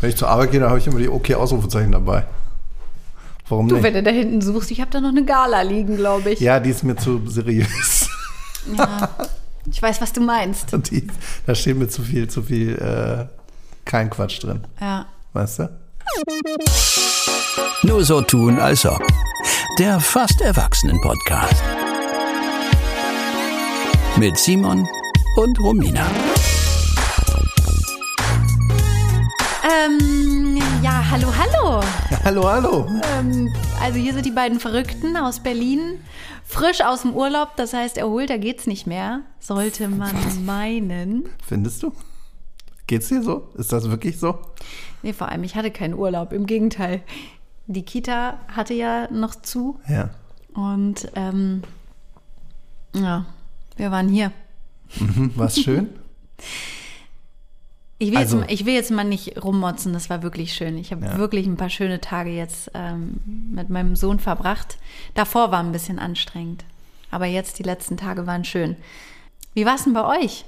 Wenn ich zur Arbeit gehe, dann habe ich immer die OK-Ausrufezeichen dabei. Warum Du, nicht? wenn du da hinten suchst, ich habe da noch eine Gala liegen, glaube ich. Ja, die ist mir zu seriös. Ja. Ich weiß, was du meinst. Die, da steht mir zu viel, zu viel, äh, kein Quatsch drin. Ja. Weißt du? Nur so tun, als ob. Der fast Erwachsenen-Podcast. Mit Simon und Romina. Ähm, ja, hallo, hallo. Hallo, hallo. Ähm, also hier sind die beiden Verrückten aus Berlin. Frisch aus dem Urlaub, das heißt erholter geht's nicht mehr. Sollte man meinen. Findest du? Geht's dir so? Ist das wirklich so? Nee, vor allem, ich hatte keinen Urlaub. Im Gegenteil. Die Kita hatte ja noch zu. Ja. Und ähm, ja, wir waren hier. Hm, war's schön? Ich will, Also- jetzt, ich will jetzt mal nicht rummotzen, das war wirklich schön. Ich habe Ja. wirklich ein paar schöne Tage jetzt ähm, mit meinem Sohn verbracht. Davor war ein bisschen anstrengend, aber jetzt die letzten Tage waren schön. Wie war es denn bei euch?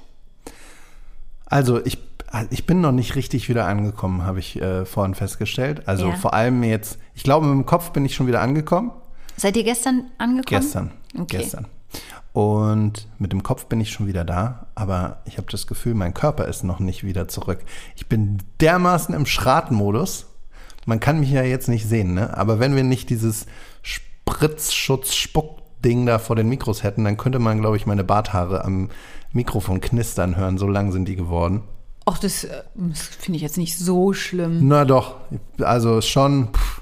Also ich, ich bin noch nicht richtig wieder angekommen, habe ich äh, vorhin festgestellt. Also Ja. vor allem jetzt, ich glaube, mit dem Kopf bin ich schon wieder angekommen. Seid ihr gestern angekommen? Gestern. Okay. Gestern. Und mit dem Kopf bin ich schon wieder da, aber ich habe das Gefühl, mein Körper ist noch nicht wieder zurück. Ich bin dermaßen im Schratenmodus. Man kann mich ja jetzt nicht sehen, ne? Aber wenn wir nicht dieses Spritzschutz-Spuck-Ding da vor den Mikros hätten, dann könnte man, glaube ich, meine Barthaare am Mikrofon knistern hören. So lang sind die geworden. Ach, das, äh, das finde ich jetzt nicht so schlimm. Na doch, also schon. Pff.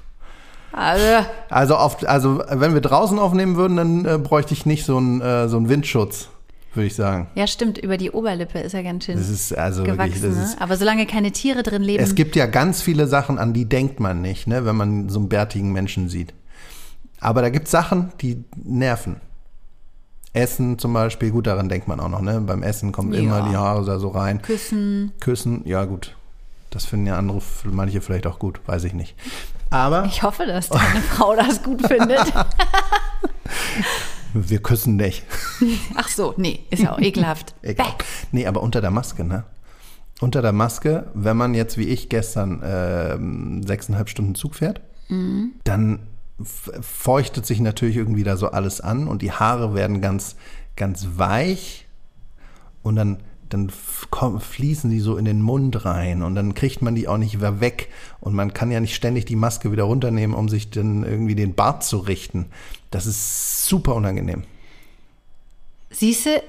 Also, Also, auf, also wenn wir draußen aufnehmen würden, dann äh, bräuchte ich nicht so einen äh, so einen Windschutz, würde ich sagen. ja, stimmt, über die Oberlippe ist er ganz schön Das ist also gewachsen. wirklich, das ne? ist, Aber solange keine Tiere drin leben. es gibt ja ganz viele Sachen, an die denkt man nicht, ne, wenn man so einen bärtigen Menschen sieht. Aber da gibt es Sachen, die nerven. Essen zum Beispiel, gut, daran denkt man auch noch, ne? Beim Essen kommen Ja. immer die Haare da so rein. Küssen. Küssen, ja gut. Das finden ja andere, manche vielleicht auch gut, weiß ich nicht. Aber Ich hoffe, dass deine Frau das gut findet. wir küssen nicht. Ach so, nee, ist ja auch ekelhaft. Egal. Nee, aber unter der Maske, ne? Unter der Maske, wenn man jetzt wie ich gestern ähm, sechseinhalb Stunden Zug fährt, dann f- feuchtet sich natürlich irgendwie da so alles an und die Haare werden ganz, ganz weich und dann, dann fließen die so in den Mund rein und dann kriegt man die auch nicht wieder weg und man kann ja nicht ständig die Maske wieder runternehmen, um sich dann irgendwie den Bart zu richten. Das ist super unangenehm. Siehste,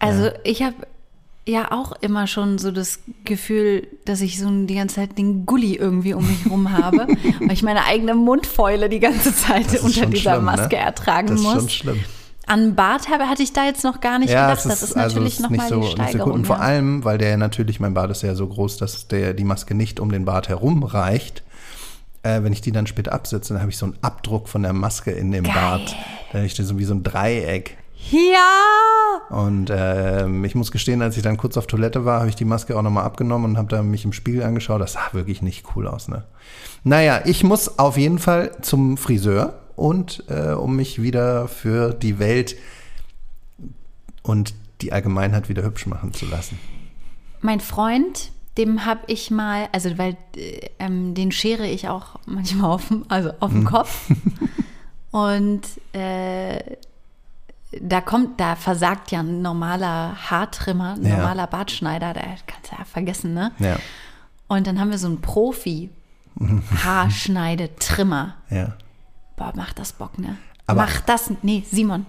also ich habe ja auch immer schon so das Gefühl, dass ich so die ganze Zeit den Gully irgendwie um mich rum habe, weil ich meine eigene Mundfäule die ganze Zeit unter dieser schlimm, ne? Maske ertragen Das ist muss. schon schlimm. An Bart habe, hatte ich da jetzt noch gar nicht gedacht. das ist also natürlich es ist nochmal nicht so, die so Steigerung. gut. Und vor ja. allem, weil der natürlich, mein Bart ist ja so groß, dass der die Maske nicht um den Bart herum reicht. Äh, wenn ich die dann später absetze, dann habe ich so einen Abdruck von der Maske in dem Geil. Bart. Dann ist das so wie so ein Dreieck. Ja! Und ähm, ich muss gestehen, als ich dann kurz auf Toilette war, habe ich die Maske auch nochmal abgenommen und habe mich im Spiegel angeschaut. Das sah wirklich nicht cool aus, ne? Naja, ich muss auf jeden Fall zum Friseur und äh, um mich wieder für die Welt und die Allgemeinheit wieder hübsch machen zu lassen. Mein Freund, dem habe ich mal, also weil äh, ähm, den schere ich auch manchmal auf, dem- also auf Hm. dem Kopf. Und äh, da kommt, da versagt ja ein normaler Haartrimmer, ein Ja. normaler Bartschneider, da kannst du ja vergessen, ne? Ja, Und dann haben wir so einen Profi. Haarschneidetrimmer. ja. Boah, macht das Bock, ne? Aber- Macht das, nee, Simon.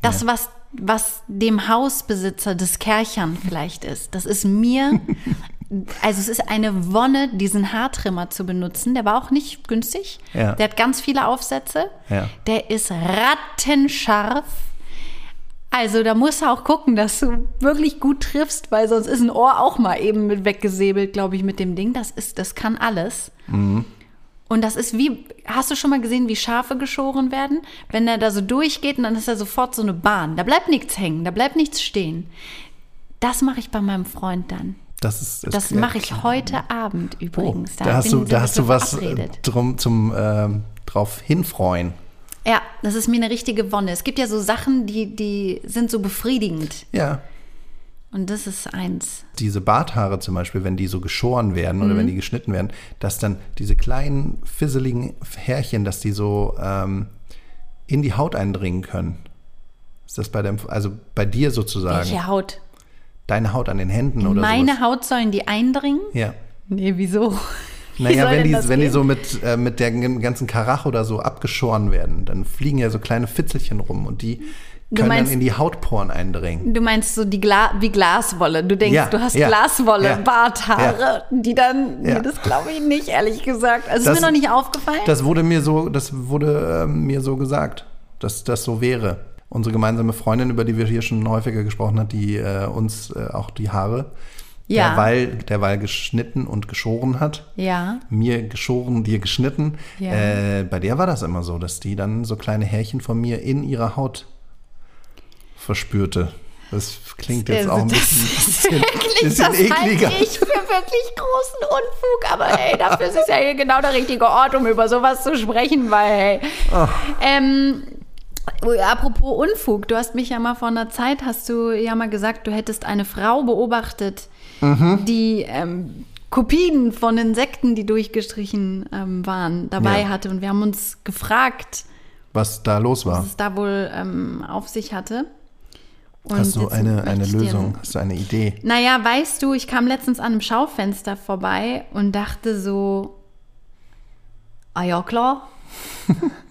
Das, was, was dem Hausbesitzer des Kerchern vielleicht ist, das ist mir, also es ist eine Wonne, diesen Haartrimmer zu benutzen. Der war auch nicht günstig. Ja. Der hat ganz viele Aufsätze. Ja. Der ist rattenscharf. Also da musst du auch gucken, dass du wirklich gut triffst, weil sonst ist ein Ohr auch mal eben mit weggesäbelt, glaube ich, mit dem Ding. Das ist, das kann alles. Und das ist wie, hast du schon mal gesehen, wie Schafe geschoren werden? Wenn er da so durchgeht und dann ist da sofort so eine Bahn. Da bleibt nichts hängen, da bleibt nichts stehen. Das mache ich bei meinem Freund dann. Das ist Das klingt- mache ich heute Abend Oh, übrigens. da hast bin- du, da hast du was äh, drum zum ähm, drauf hinfreuen. Ja, das ist mir eine richtige Wonne. Es gibt ja so Sachen, die, die sind so befriedigend. Ja. Und das ist eins. Diese Barthaare zum Beispiel, wenn die so geschoren werden Mhm. oder wenn die geschnitten werden, dass dann diese kleinen, fisseligen Härchen, dass die so ähm, in die Haut eindringen können. Ist das bei dem, also bei dir sozusagen, Welche Haut? deine Haut an den Händen oder Meine sowas? Haut sollen die eindringen? Ja. Nee, wieso? Wie Naja, wenn die, wenn die so mit, äh, mit der ganzen Karach oder so abgeschoren werden, dann fliegen ja so kleine Fitzelchen rum und die Du können dann meinst- in die Hautporen eindringen. Du meinst so die Gla wie Glaswolle. Du denkst, Ja, du hast ja, Glaswolle, ja, Barthaare, die dann. Ja. Nee, das glaube ich nicht, ehrlich gesagt. Also Das- ist mir noch nicht aufgefallen. Das wurde mir so, das wurde ähm, mir so gesagt, dass das so wäre. Unsere gemeinsame Freundin, über die wir hier schon häufiger gesprochen haben, die äh, uns äh, auch die Haare Ja. derweil, derweil geschnitten und geschoren hat. ja. Mir geschoren, dir geschnitten. Ja. Äh, bei der war das immer so, dass die dann so kleine Härchen von mir in ihrer Haut verspürte. Das klingt jetzt Also auch ein das bisschen, bisschen, bisschen das ekliger. halte ich für wirklich großen Unfug. Aber ey, dafür ist es ja hier genau der richtige Ort, um über sowas zu sprechen, weil, hey. Ähm, apropos Unfug, du hast mich ja mal vor einer Zeit, hast du ja mal gesagt, du hättest eine Frau beobachtet, die ähm, Kopien von Insekten, die durchgestrichen ähm, waren, dabei Ja. hatte. Und wir haben uns gefragt, Was da los war. was es da wohl ähm, auf sich hatte. Und Hast du eine, eine Lösung? Hast du eine Idee? naja, weißt du, ich kam letztens an einem Schaufenster vorbei und dachte so, ah ja, klar.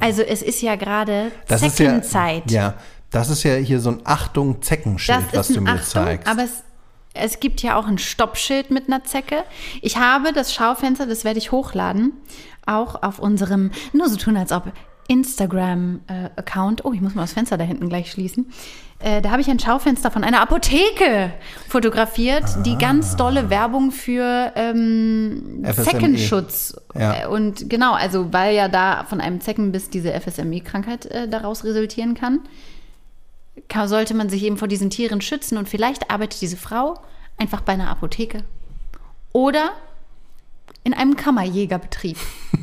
Also es ist ja gerade ist ja, Zeckenzeit. ja, das ist ja hier so ein Achtung Zeckenschild, was du mir Achtung, zeigst. aber es, es gibt ja auch ein Stoppschild mit einer Zecke. Ich habe das Schaufenster, das werde ich hochladen, auch auf unserem, nur so tun, als ob Instagram-Account. oh, ich muss mal das Fenster da hinten gleich schließen. Äh, da habe ich ein Schaufenster von einer Apotheke fotografiert, die ganz dolle Werbung für ähm, FSME. Zeckenschutz. Ja. Äh, und genau, also weil ja da von einem Zeckenbiss diese FSME-Krankheit äh, daraus resultieren kann ka- sollte man sich eben vor diesen Tieren schützen und vielleicht arbeitet diese Frau einfach bei einer Apotheke oder in einem Kammerjägerbetrieb.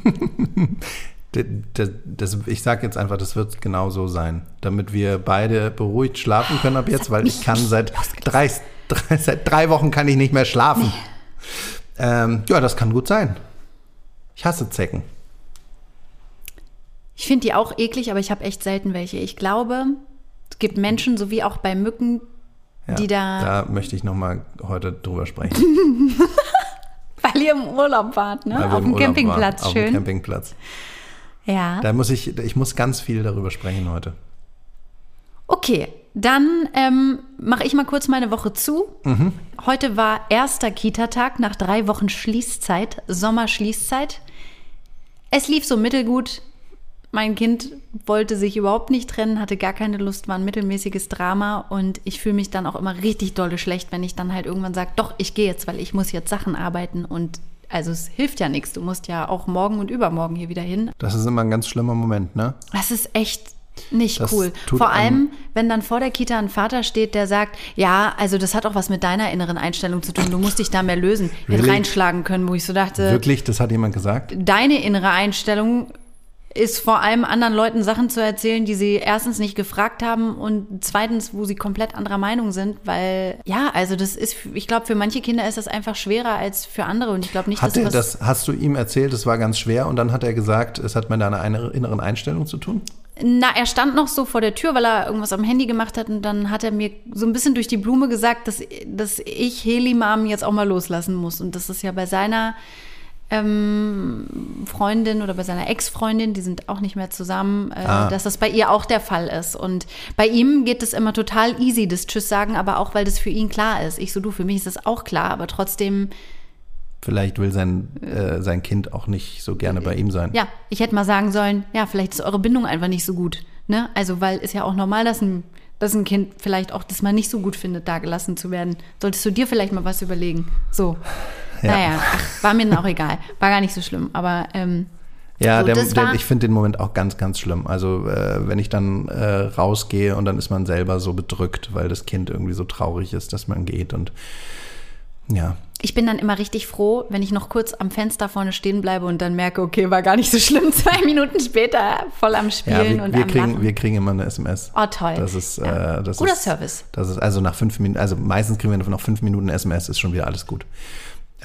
D- d- das, ich sag jetzt einfach, das wird genau so sein, damit wir beide beruhigt schlafen können ab jetzt, weil ich kann seit drei, drei, seit drei Wochen kann ich nicht mehr schlafen. Ähm, ja, das kann gut sein. Ich hasse Zecken. Ich finde die auch eklig, aber ich habe echt selten welche. Ich glaube, es gibt Menschen, so wie auch bei Mücken, Ja, die da, da möchte ich noch mal heute drüber sprechen. weil ihr im Urlaub wart, ne? Auf dem Campingplatz waren, Auf dem schön. Campingplatz. Ja. Da muss ich, ich muss ganz viel darüber sprechen heute. Okay, dann ähm, mache ich mal kurz meine Woche zu. Mhm. Heute war erster Kita-Tag nach drei Wochen Schließzeit, Sommerschließzeit. Es lief so mittelgut. Mein Kind wollte sich überhaupt nicht trennen, hatte gar keine Lust, war ein mittelmäßiges Drama und ich fühle mich dann auch immer richtig dolle schlecht, wenn ich dann halt irgendwann sage, doch, ich gehe jetzt, weil ich muss jetzt Sachen arbeiten und also es hilft ja nichts. Du musst ja auch morgen und übermorgen hier wieder hin. Das ist immer ein ganz schlimmer Moment, ne? Das ist echt nicht Das cool. Vor allem, wenn dann vor der Kita ein Vater steht, der sagt, ja, also das hat auch was mit deiner inneren Einstellung zu tun. Du musst dich da mehr lösen. Hätte Really? reinschlagen können, wo ich so dachte, Wirklich, das hat jemand gesagt? deine innere Einstellung ist vor allem anderen Leuten Sachen zu erzählen, die sie erstens nicht gefragt haben und zweitens, wo sie komplett anderer Meinung sind, weil ja, also das ist, ich glaube, für manche Kinder ist das einfach schwerer als für andere und ich glaube nicht, Hat dass er das, hast du ihm erzählt, es war ganz schwer und dann hat er gesagt, es hat mit deiner eine- inneren Einstellung zu tun? Na, er stand noch so vor der Tür, weil er irgendwas am Handy gemacht hat und dann hat er mir so ein bisschen durch die Blume gesagt, dass, dass ich Heli-Mom jetzt auch mal loslassen muss. Und das ist ja bei seiner ähm, Freundin oder bei seiner Ex-Freundin, die sind auch nicht mehr zusammen, äh, Ah. dass das bei ihr auch der Fall ist. Und bei ihm geht es immer total easy, das Tschüss sagen, aber auch, weil das für ihn klar ist. Ich so, du, für mich ist das auch klar, aber trotzdem Vielleicht will sein, äh, sein Kind auch nicht so gerne bei ihm sein. Ja, ich hätte mal sagen sollen, ja, vielleicht ist eure Bindung einfach nicht so gut. Ne? Also, weil ist ja auch normal, dass ein, dass ein Kind vielleicht auch das mal nicht so gut findet, da gelassen zu werden. Solltest du dir vielleicht mal was überlegen. So. Ja. Naja, ach, war mir dann auch egal. War gar nicht so schlimm. Aber ähm, Ja, So, der, der, ich finde den Moment auch ganz, ganz schlimm. Also äh, wenn ich dann äh, rausgehe und dann ist man selber so bedrückt, weil das Kind irgendwie so traurig ist, dass man geht und ja. ich bin dann immer richtig froh, wenn ich noch kurz am Fenster vorne stehen bleibe und dann merke, okay, war gar nicht so schlimm. Zwei Minuten später voll am Ja, Spielen wir, und wir, am kriegen, Lachen. wir kriegen immer eine SMS. Oh, toll. Das ist, Ja. äh, das Guter ist, Service. Das ist also nach fünf Minuten, also meistens kriegen wir nach fünf Minuten SMS, ist schon wieder alles gut.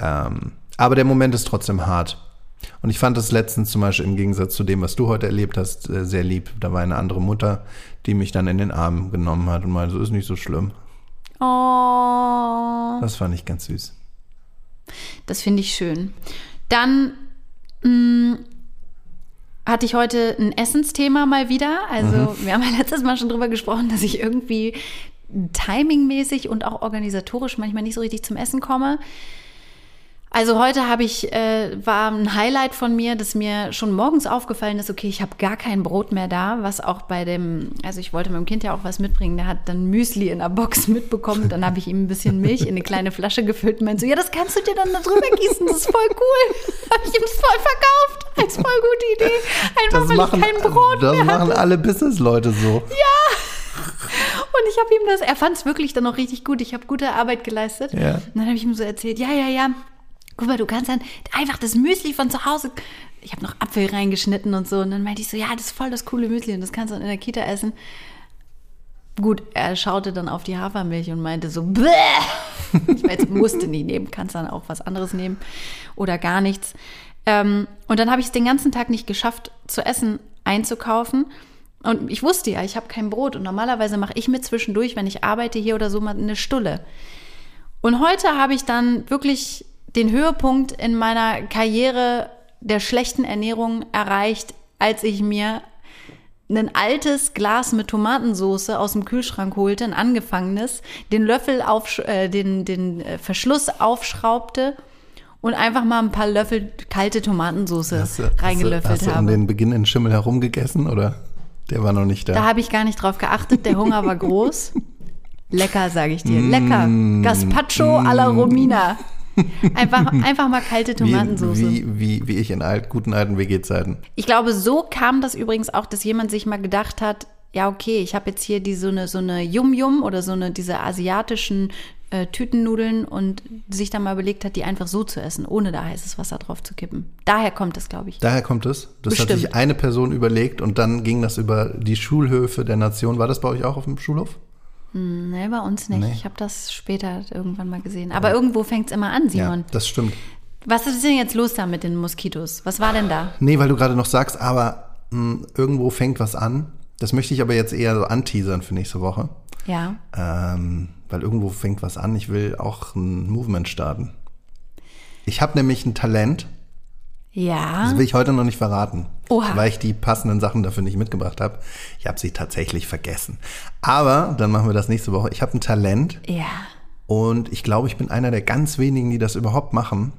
Ähm, aber der Moment ist trotzdem hart. Und ich fand es letztens zum Beispiel im Gegensatz zu dem, was du heute erlebt hast, äh, sehr lieb. Da war eine andere Mutter, die mich dann in den Arm genommen hat und meinte, so ist nicht so schlimm. Oh, Das fand ich ganz süß. das finde ich schön. Dann mh, hatte ich heute ein Essensthema mal wieder. Also wir haben ja letztes Mal schon drüber gesprochen, dass ich irgendwie timingmäßig und auch organisatorisch manchmal nicht so richtig zum Essen komme. Also heute habe ich, äh, war ein Highlight von mir, dass mir schon morgens aufgefallen ist, okay, ich habe gar kein Brot mehr da, was auch bei dem, also ich wollte meinem Kind ja auch was mitbringen, der hat dann Müsli in der Box mitbekommen, dann habe ich ihm ein bisschen Milch in eine kleine Flasche gefüllt und meinte so, ja, das kannst du dir dann da drüber gießen, das ist voll cool. habe ich ihm das voll verkauft, als voll gute Idee, einfach Das weil machen, ich kein Brot das mehr machen alle Businessleute so. und ich habe ihm das, er fand es wirklich dann auch richtig gut. Ich habe gute Arbeit geleistet. Ja. Und dann habe ich ihm so erzählt, ja, ja, ja, guck mal, du kannst dann einfach das Müsli von zu Hause, ich habe noch Apfel reingeschnitten und so. Und dann meinte ich so, ja, das ist voll das coole Müsli und das kannst du dann in der Kita essen. Gut, er schaute dann auf die Hafermilch und meinte so, Bäh! ich meine, musste nie nehmen, kannst dann auch was anderes nehmen oder gar nichts. Ähm, und dann habe ich es den ganzen Tag nicht geschafft, zu essen einzukaufen. Und ich wusste ja, ich habe kein Brot. Und normalerweise mache ich mir zwischendurch, wenn ich arbeite hier oder so, mal eine Stulle. Und heute habe ich dann wirklich den Höhepunkt in meiner Karriere der schlechten Ernährung erreicht, als ich mir ein altes Glas mit Tomatensauce aus dem Kühlschrank holte, ein angefangenes, den Löffel auf, äh, den, den äh, Verschluss aufschraubte und einfach mal ein paar Löffel kalte Tomatensauce Hast du, hast du, hast du um habe. den Beginn in Schimmel herumgegessen oder? Der war noch nicht da. Da habe ich gar nicht drauf geachtet. Der Hunger war groß. Lecker, sage ich dir. Lecker. Mm. Gazpacho alla Romina. Einfach, einfach mal kalte Tomatensauce. wie, wie, wie ich in alt, guten alten WG-Zeiten. Ich glaube, so kam das übrigens auch, dass jemand sich mal gedacht hat, ja, okay, ich habe jetzt hier die, so eine, so eine Yum-Yum oder so eine, diese asiatischen äh, Tütennudeln und sich dann mal überlegt hat, die einfach so zu essen, ohne da heißes Wasser drauf zu kippen. Daher kommt es, glaube ich. Daher kommt es. Das hat Bestimmt. sich eine Person überlegt und dann ging das über die Schulhöfe der Nation. War das bei euch auch auf dem Schulhof? Nee, bei uns nicht. Nee. Ich habe das später irgendwann mal gesehen. Aber irgendwo fängt es immer an, Simon. Ja, das stimmt. Was ist denn jetzt los da mit den Moskitos? Was war denn da? Nee, weil du gerade noch sagst, aber mh, irgendwo fängt was an. Das möchte ich aber jetzt eher so anteasern für nächste Woche. Ja. Ähm, weil irgendwo fängt was an. Ich will auch ein Movement starten. Ich habe nämlich ein Talent, Ja. das will ich heute noch nicht verraten, Oha. weil ich die passenden Sachen dafür nicht mitgebracht habe. Ich habe sie tatsächlich vergessen. Aber dann machen wir das nächste Woche. Ich habe ein Talent Ja. und ich glaube, ich bin einer der ganz wenigen, die das überhaupt machen.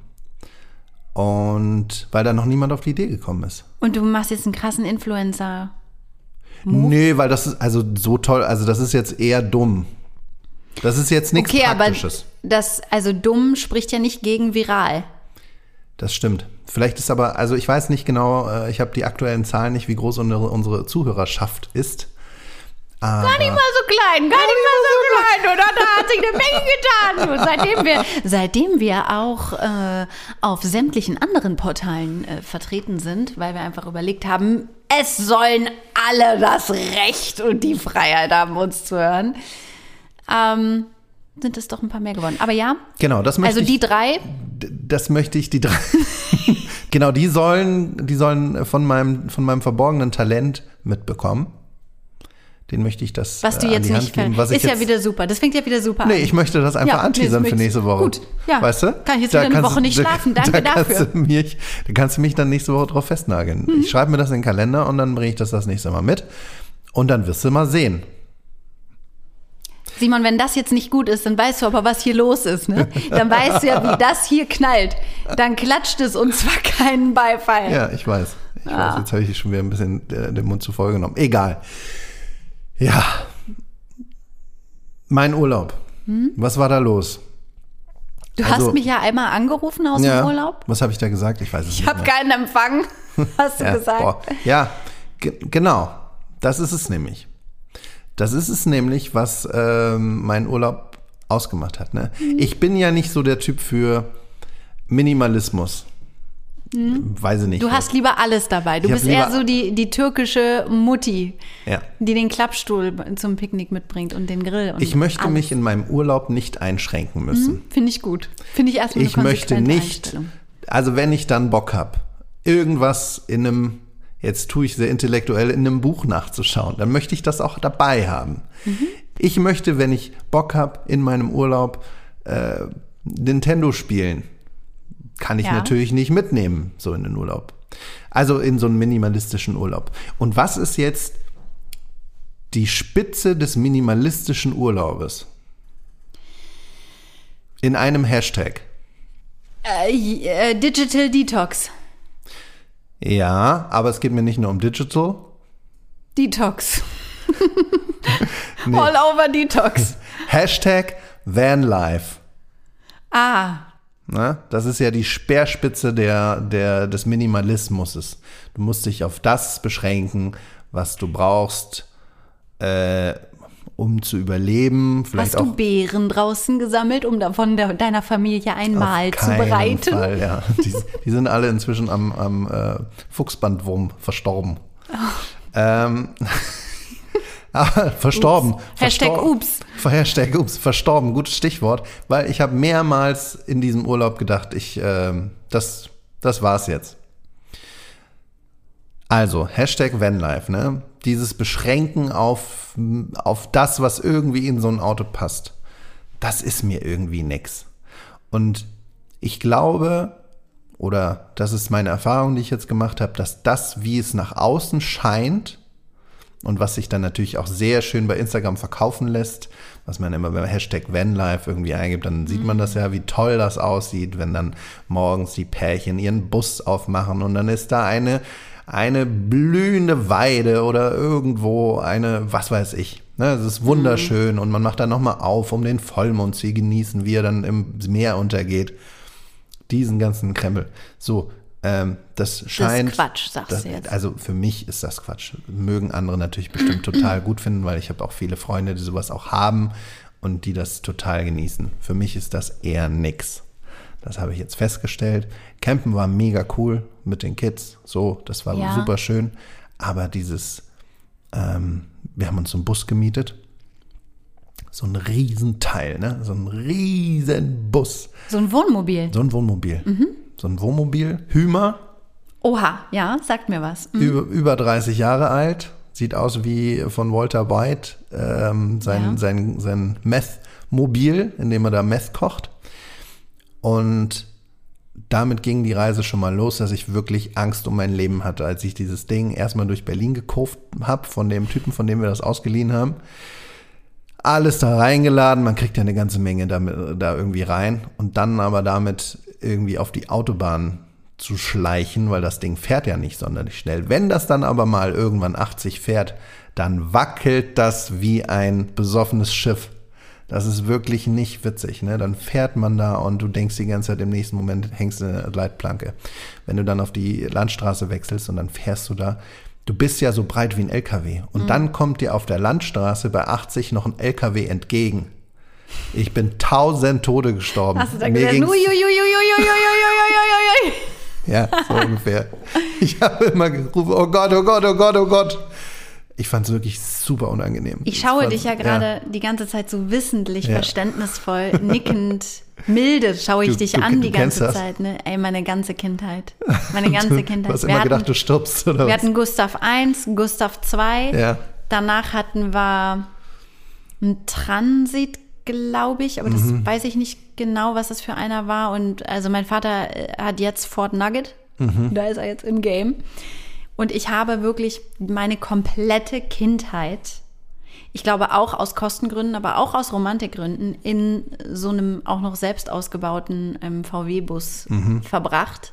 Und weil da noch niemand auf die Idee gekommen ist. Und du machst jetzt einen krassen Influencer. Nee, weil das ist also so toll, also das ist jetzt eher dumm. Das ist jetzt nichts Okay, aber Praktisches. das, also dumm spricht ja nicht gegen viral. Das stimmt. Vielleicht ist aber, also ich weiß nicht genau, äh, ich habe die aktuellen Zahlen nicht, wie groß unsere, unsere Zuhörerschaft ist. Aber Gar nicht mal so klein, gar nicht mal so klein. Oder da hat sich eine Menge getan. Seitdem wir, seitdem wir auch äh, auf sämtlichen anderen Portalen äh, vertreten sind, weil wir einfach überlegt haben, es sollen alle das Recht und die Freiheit haben, uns zu hören, ähm, sind es doch ein paar mehr geworden. Aber ja, genau, das möchte also die drei, das möchte ich, die drei, genau, die sollen, die sollen von meinem, von meinem verborgenen Talent mitbekommen. Den möchte ich das was du äh, jetzt nicht geben, was ist ja jetzt, wieder super. Das fängt ja wieder super Nee, an. ich möchte das einfach Ja, nee, anteasern das für nächste Woche. Gut, ja. Weißt du? Kann ich jetzt Da wieder eine Woche nicht da- schlafen. Danke da dafür. Kannst du mich, da kannst du mich dann nächste Woche drauf festnageln. Mhm. Ich schreibe mir das in den Kalender und dann bringe ich das das nächste Mal mit. Und dann wirst du mal sehen. Simon, wenn das jetzt nicht gut ist, dann weißt du aber, was hier los ist. Ne? Dann weißt du ja, wie das hier knallt. Dann klatscht es und zwar keinen Beifall. Ja, ich weiß. Ich Ah. weiß, jetzt habe ich schon wieder ein bisschen äh, den Mund zu voll genommen. Egal. Ja. Mein Urlaub. Hm? Was war da los? Du Also- hast mich ja einmal angerufen aus dem Urlaub. Was habe ich da gesagt? Ich weiß es Ich nicht habe mehr. keinen Empfang, hast du ja, gesagt. boah. Ja, ge genau. Das ist es nämlich. Das ist es nämlich, was ähm, mein Urlaub ausgemacht hat. Ne? Ich bin ja nicht so der Typ für Minimalismus. Weiß ich nicht. Du hast lieber alles dabei. Du Ich bist eher so die, die türkische Mutti, ja. die den Klappstuhl zum Picknick mitbringt und den Grill. Und Ich möchte alles. mich in meinem Urlaub nicht einschränken müssen. Finde ich gut. Finde ich erstmal eine Ich möchte nicht, also wenn ich dann Bock habe, irgendwas in einem, jetzt tue ich sehr intellektuell, in einem Buch nachzuschauen, dann möchte ich das auch dabei haben. Mhm. Ich möchte, wenn ich Bock habe, in meinem Urlaub äh, Nintendo spielen, kann ich Ja. natürlich nicht mitnehmen, so in den Urlaub. Also in so einen minimalistischen Urlaub. Und was ist jetzt die Spitze des minimalistischen Urlaubes? In einem Hashtag. Äh, äh, Digital Detox. Ja, aber es geht mir nicht nur um Digital. Detox. All over Detox. Hashtag Vanlife. Ah, Ne? Das ist ja die Speerspitze der, der, des Minimalismus. Du musst dich auf das beschränken, was du brauchst, äh, um zu überleben. Vielleicht hast du auch Beeren draußen gesammelt, um davon der, deiner Familie ein Mahl zu bereiten? Fall, ja. die, die sind alle inzwischen am, am äh, Fuchsbandwurm verstorben. Ähm, aber verstorben. Hashtag verstorben. Ups. Hashtag Ups, verstorben, gutes Stichwort, weil ich habe mehrmals in diesem Urlaub gedacht, ich, ähm, das, das war's jetzt. Also, Hashtag Vanlife, ne? Dieses Beschränken auf, auf das, was irgendwie in so ein Auto passt. Das ist mir irgendwie nix. Und ich glaube, oder das ist meine Erfahrung, die ich jetzt gemacht habe, dass das, wie es nach außen scheint, und was sich dann natürlich auch sehr schön bei Instagram verkaufen lässt, was man immer bei Hashtag Vanlife irgendwie eingibt, dann sieht man das ja, wie toll das aussieht, wenn dann morgens die Pärchen ihren Bus aufmachen und dann ist da eine, eine blühende Weide oder irgendwo eine, was weiß ich. Ne, es ist wunderschön und man macht dann nochmal auf, um den Vollmond zu genießen, wie er dann im Meer untergeht. Diesen ganzen Krempel. So, ähm, das scheint. Quatsch, sagst das, du jetzt. Also für mich ist das Quatsch. Mögen andere natürlich bestimmt total gut finden, weil ich habe auch viele Freunde, die sowas auch haben und die das total genießen. Für mich ist das eher nix. Das habe ich jetzt festgestellt. Campen war mega cool mit den Kids. So, das war Ja. super schön. Aber dieses, ähm, wir haben uns so einen Bus gemietet. So ein Riesenteil, ne? So ein Riesenbus. So ein Wohnmobil. So ein Wohnmobil. So ein Wohnmobil. Hümer, Oha, ja, sagt mir was. Mhm. über, über 30 Jahre alt, sieht aus wie von Walter White, ähm, sein, Ja. sein, sein Meth-Mobil, in dem er da Meth kocht. Und damit ging die Reise schon mal los, dass ich wirklich Angst um mein Leben hatte, als ich dieses Ding erstmal durch Berlin gekauft habe, von dem Typen, von dem wir das ausgeliehen haben. Alles da reingeladen, man kriegt ja eine ganze Menge damit, da irgendwie rein und dann aber damit irgendwie auf die Autobahn zu schleichen, weil das Ding fährt ja nicht sonderlich schnell. Wenn das dann aber mal irgendwann 80 fährt, dann wackelt das wie ein besoffenes Schiff. Das ist wirklich nicht witzig. Ne? Dann fährt man da und du denkst die ganze Zeit, im nächsten Moment hängst du eine Leitplanke. Wenn du dann auf die Landstraße wechselst und dann fährst du da, du bist ja so breit wie ein LKW. Und mhm. dann kommt dir auf der Landstraße bei 80 noch ein LKW entgegen. Ich bin tausend Tode gestorben. Hast du gesagt, Ja, so ungefähr. Ich habe immer gerufen, oh Gott, oh Gott, oh Gott, oh Gott. Ich fand es wirklich super unangenehm. Ich schaue fand- dich ja gerade die ganze Zeit so wissentlich, Ja. verständnisvoll, nickend, milde schaue ich Du- dich du- an du die ganze das. Zeit. Ne? Ey, meine ganze Kindheit. Meine ganze Du Kindheit. hast Wir immer hatten, gedacht, du stirbst, oder wir was? hatten Gustav I, Gustav II. Ja. Danach hatten wir einen Transit, glaube ich, aber das Mhm. weiß ich nicht genau, was das für einer war. Und also mein Vater äh, hat jetzt Fort Nugget. Mhm. Da ist er jetzt im Game. Und ich habe wirklich meine komplette Kindheit, ich glaube auch aus Kostengründen, aber auch aus Romantikgründen, in so einem auch noch selbst ausgebauten ähm, VW-Bus Mhm. verbracht.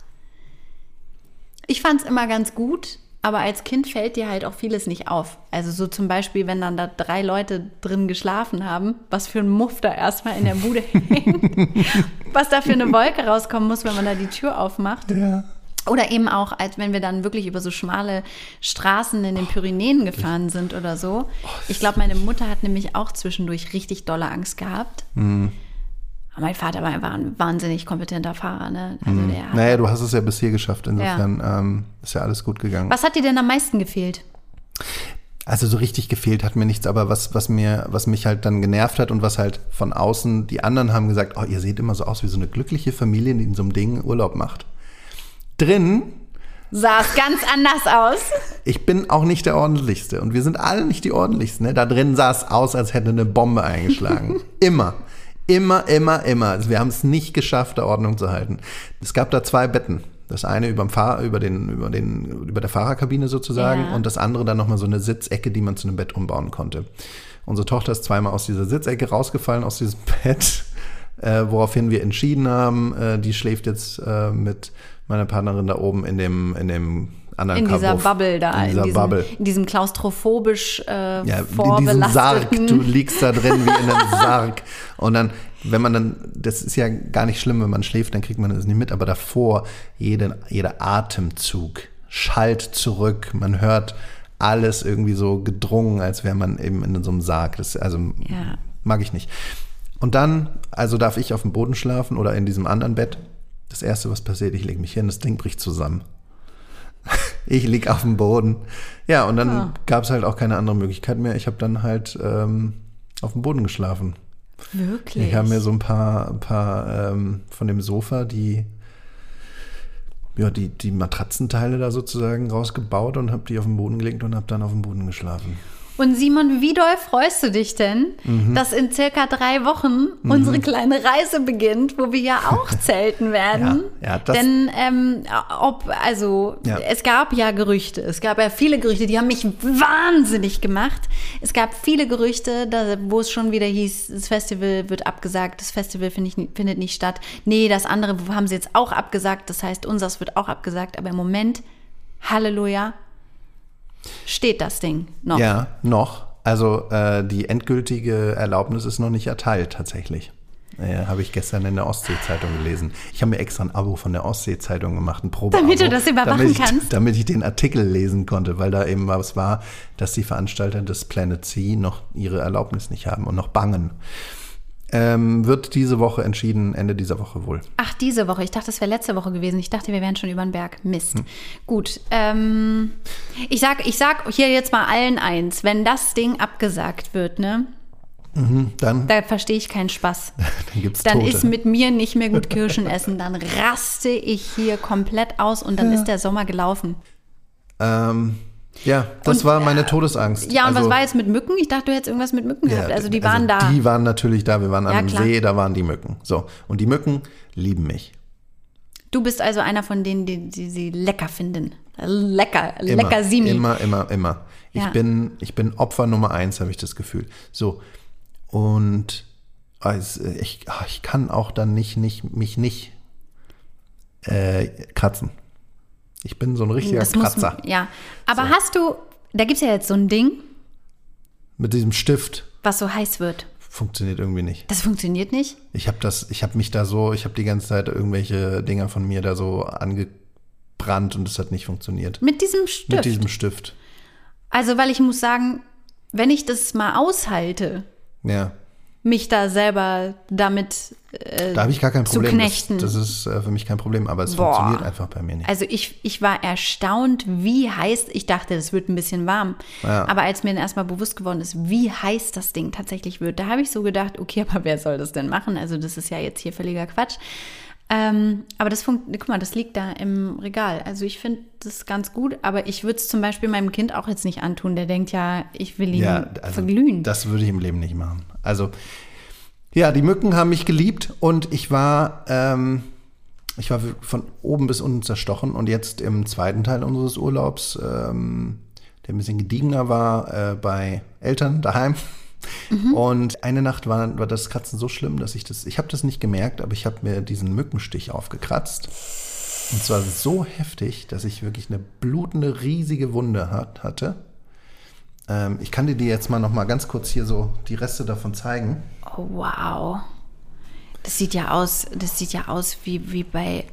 Ich fand es immer ganz gut, aber als Kind fällt dir halt auch vieles nicht auf. Also so zum Beispiel, wenn dann da drei Leute drin geschlafen haben, was für ein Muff da erstmal in der Bude hängt, was da für eine Wolke rauskommen muss, wenn man da die Tür aufmacht. Ja. Oder eben auch, als wenn wir dann wirklich über so schmale Straßen in den Pyrenäen gefahren sind oder so. Ich glaube, meine Mutter hat nämlich auch zwischendurch richtig dolle Angst gehabt. Mhm. Aber mein Vater war ein wahnsinnig kompetenter Fahrer. Ne? Also Mhm. Naja, du hast es ja bis hier geschafft. Insofern ähm, ist ja alles gut gegangen. Was hat dir denn am meisten gefehlt? Also so richtig gefehlt hat mir nichts, aber was, was mir, was mich halt dann genervt hat und was halt von außen, die anderen haben gesagt, oh, ihr seht immer so aus wie so eine glückliche Familie, die in so einem Ding Urlaub macht. Drin, Sah es ganz anders aus. ich bin auch nicht der Ordentlichste und wir sind alle nicht die Ordentlichsten. Ne? Da drin sah es aus, als hätte eine Bombe eingeschlagen. immer. Immer, immer, immer. Also wir haben es nicht geschafft, da Ordnung zu halten. Es gab da zwei Betten. Das eine über, dem Fahr über, den, über, den, über der Fahrerkabine sozusagen Ja. und das andere dann nochmal so eine Sitzecke, die man zu einem Bett umbauen konnte. Unsere Tochter ist zweimal aus dieser Sitzecke rausgefallen, aus diesem Bett, äh, woraufhin wir entschieden haben, äh, die schläft jetzt äh, mit meiner Partnerin da oben in dem, in dem anderen In dieser Kabuff. Bubble da. In dieser diesem, Bubble. In diesem klaustrophobisch äh, Ja, in diesem Sarg. Du liegst da drin wie in einem Sarg. Und dann, wenn man dann, das ist ja gar nicht schlimm, wenn man schläft, dann kriegt man das nicht mit, aber davor, jeden, jeder Atemzug schallt zurück. Man hört alles irgendwie so gedrungen, als wäre man eben in so einem Sarg. Das, also Ja. mag ich nicht. Und dann, also darf ich auf dem Boden schlafen oder in diesem anderen Bett. Das erste, was passiert, ich lege mich hin, das Ding bricht zusammen. Ich lieg auf dem Boden. Ja, und dann Ah. gab es halt auch keine andere Möglichkeit mehr. Ich habe dann halt ähm, auf dem Boden geschlafen. Wirklich. Ich habe mir so ein paar, ein paar ähm, von dem Sofa die, ja, die, die Matratzenteile da sozusagen rausgebaut und habe die auf den Boden gelegt und habe dann auf dem Boden geschlafen. Und Simon, wie doll freust du dich denn, Mhm. dass in circa drei Wochen unsere kleine Reise beginnt, wo wir ja auch zelten werden? Ja, ja, das- Denn ähm, ob, also Ja. es gab ja Gerüchte, es gab ja viele Gerüchte, die haben mich wahnsinnig gemacht. Es gab viele Gerüchte, da, wo es schon wieder hieß, das Festival wird abgesagt, das Festival find ich, findet nicht statt. Nee, das andere haben sie jetzt auch abgesagt, das heißt, unseres wird auch abgesagt, aber im Moment, Halleluja, steht das Ding noch. Ja, noch. Also äh, die endgültige Erlaubnis ist noch nicht erteilt tatsächlich. Äh, habe ich gestern in der Ostsee-Zeitung gelesen. Ich habe mir extra ein Abo von der Ostsee-Zeitung gemacht, ein Probe Damit du das überwachen damit ich, kannst? Damit ich den Artikel lesen konnte, weil da eben was war, dass die Veranstalter des Planet Sea noch ihre Erlaubnis nicht haben und noch bangen. Ähm, wird diese Woche entschieden, Ende dieser Woche wohl. Ach, diese Woche. Ich dachte, das wäre letzte Woche gewesen. Ich dachte, wir wären schon über den Berg. Mist. Hm. Gut. Ähm, ich, sag, ich sag hier jetzt mal allen eins. Wenn das Ding abgesagt wird, ne, Dann, da verstehe ich keinen Spaß. dann gibt es Dann Tote. ist mit mir nicht mehr gut Kirschen essen. Dann raste ich hier komplett aus und dann ist der Sommer gelaufen. ähm, ja, das Und, war meine Todesangst. Ja, und was Also- war jetzt mit Mücken? Ich dachte, du hättest irgendwas mit Mücken gehabt. Also die waren also da. Die waren natürlich da. Wir waren Ja, einem klar. See, da waren die Mücken. So. Und die Mücken lieben mich. Du bist also einer von denen, die, die sie lecker finden. Lecker, Immer, lecker Simi. Immer, immer, immer. Ich, Ja. bin, ich bin Opfer Nummer eins, habe ich das Gefühl. So. Und also ich, ah, ich kann auch dann nicht, nicht, mich nicht äh, kratzen. Ich bin so ein richtiger Das muss, Kratzer. ja. Aber hast du, da gibt es ja jetzt so ein Ding, Mit diesem Stift was so heiß wird. funktioniert irgendwie nicht. Das funktioniert nicht. Ich habe das, ich habe mich da so, ich habe die ganze Zeit irgendwelche Dinger von mir da so angebrannt und es hat nicht funktioniert. Mit diesem Stift. Mit diesem Stift. also, weil ich muss sagen, wenn ich das mal aushalte, Ja. Mich da selber damit, äh, Da habe ich gar kein zu Problem. Das, knechten. das ist äh, für mich kein Problem, aber es Boah. funktioniert einfach bei mir nicht. also ich, ich war erstaunt, wie heiß, ich dachte, es wird ein bisschen warm. Ja. Aber als mir dann erstmal bewusst geworden ist, wie heiß das Ding tatsächlich wird, da habe ich so gedacht, okay, aber wer soll das denn machen? Also das ist ja jetzt hier völliger Quatsch. Ähm, aber das funktioniert, guck mal, das liegt da im Regal. Also ich finde das ganz gut, aber ich würde es zum Beispiel meinem Kind auch jetzt nicht antun. Der denkt ja, ich will ihn Ja, also verglühen. das würde ich im Leben nicht machen. Also, ja, die Mücken haben mich geliebt und ich war, ähm, ich war von oben bis unten zerstochen und jetzt im zweiten Teil unseres Urlaubs, ähm, der ein bisschen gediegener war, äh, bei Eltern daheim. Und eine Nacht war, war das Kratzen so schlimm, dass ich das, ich habe das nicht gemerkt, aber ich habe mir diesen Mückenstich aufgekratzt. Und zwar so heftig, dass ich wirklich eine blutende, riesige Wunde hat, hatte. Ähm, ich kann dir die jetzt mal noch mal ganz kurz hier so die Reste davon zeigen. Oh, wow. Das sieht ja aus, das sieht ja aus wie, wie bei.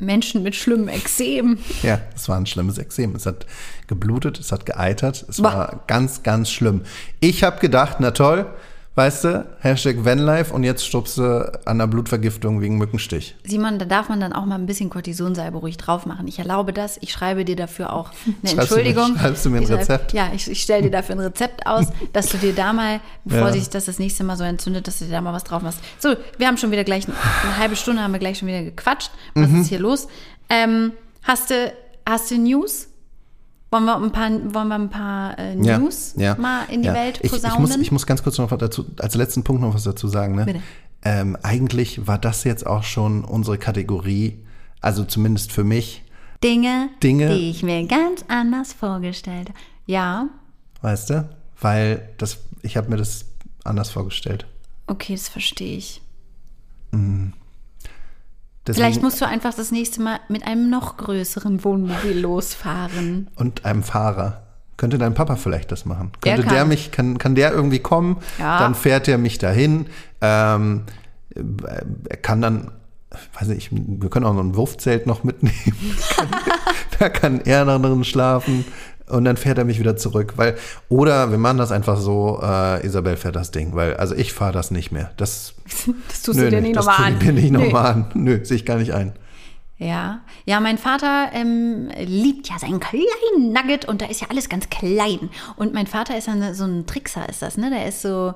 Menschen mit schlimmen Ekzemen. Ja, es war ein schlimmes Exem. Es hat geblutet, es hat geeitert. Es Boah. war ganz, ganz schlimm. Ich habe gedacht, na toll, weißt du, Hashtag Vanlife und jetzt stirbst du an einer Blutvergiftung wegen Mückenstich. Simon, da darf man dann auch mal ein bisschen Cortisonsalbe ruhig drauf machen. Ich erlaube das. Ich schreibe dir dafür auch eine Schreibst du mir- Entschuldigung. schreibst du mir ein Rezept? Ja, ich, ich stelle dir dafür ein Rezept aus, dass du dir da mal, bevor Ja. sich das das nächste Mal so entzündet, dass du dir da mal was drauf machst. So, wir haben schon wieder gleich eine halbe Stunde haben wir gleich schon wieder gequatscht. Was Mhm. ist hier los? Ähm, hast du hast du News? Wollen wir ein paar, wollen wir ein paar äh, News ja, mal in die ja. Welt ich, ich, posaunen? muss, ich muss ganz kurz noch was dazu, als letzten Punkt noch was dazu sagen. Ne? Bitte. Ähm, eigentlich war das jetzt auch schon unsere Kategorie, also zumindest für mich, Dinge, Dinge- die ich mir ganz anders vorgestellt habe. Ja, weißt du? Weil das, ich habe mir das anders vorgestellt. okay, das verstehe ich. Deswegen, Vielleicht musst du einfach das nächste Mal mit einem noch größeren Wohnmobil losfahren. und einem Fahrer. Könnte dein Papa vielleicht das machen? Der Könnte der, kann. mich, kann, kann der irgendwie kommen? Ja. Dann fährt er mich dahin. Ähm, äh, er kann dann, weiß nicht, wir können auch noch ein Wurfzelt noch mitnehmen. da kann er noch drin schlafen. Und dann fährt er mich wieder zurück. Weil, oder wir machen das einfach so, äh, Isabel fährt das Ding, weil, also ich fahre das nicht mehr. Das, Das tust du dir nicht das nochmal an. ich mir nicht nochmal an. Nö, sehe ich gar nicht ein. Ja, ja, mein Vater ähm, liebt ja seinen kleinen Nugget und da ist ja alles ganz klein. Und mein Vater ist dann so ein Trickser, ist das, ne? Der ist so,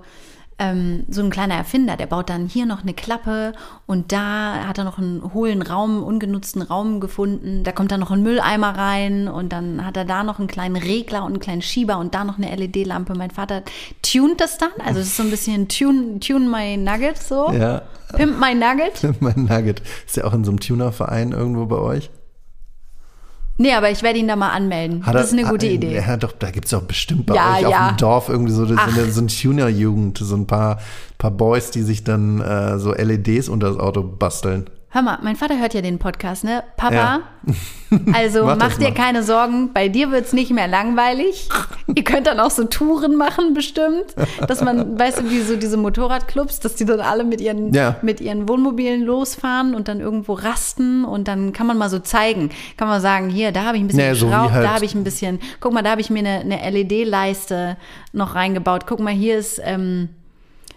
ähm, so ein kleiner Erfinder. Der baut dann hier noch eine Klappe und da hat er noch einen hohlen Raum, ungenutzten Raum gefunden. Da kommt dann noch ein Mülleimer rein und dann hat er da noch einen kleinen Regler und einen kleinen Schieber und da noch eine LED-Lampe. Mein Vater tunt das dann, also es ist so ein bisschen tune, tune my Nugget so. Ja. Pimp my Nugget. mein Nugget. Ist der auch in so einem Tunerverein irgendwo bei euch? Nee, aber ich werde ihn da mal anmelden. Hat das ist eine gute ah, Idee. Ja, doch, da gibt es auch bestimmt bei Ja, euch ja. auf dem Dorf irgendwie so, so, eine, so eine Tuner-Jugend, so ein paar, paar Boys, die sich dann äh, so LEDs unter das Auto basteln. Hör mal, mein Vater hört ja den Podcast, ne? Papa, Ja. also Mach mach, dir mal. keine Sorgen, bei dir wird's nicht mehr langweilig. Ihr könnt dann auch so Touren machen, bestimmt. Dass man, weißt du, wie so diese Motorradclubs, dass die dann alle mit ihren, Ja. mit ihren Wohnmobilen losfahren und dann irgendwo rasten und dann kann man mal so zeigen. Kann man sagen, hier, da habe ich ein bisschen Ja, so geschraubt, halt- da habe ich ein bisschen, guck mal, da habe ich mir eine, eine LED-Leiste noch reingebaut. Guck mal, hier ist ähm,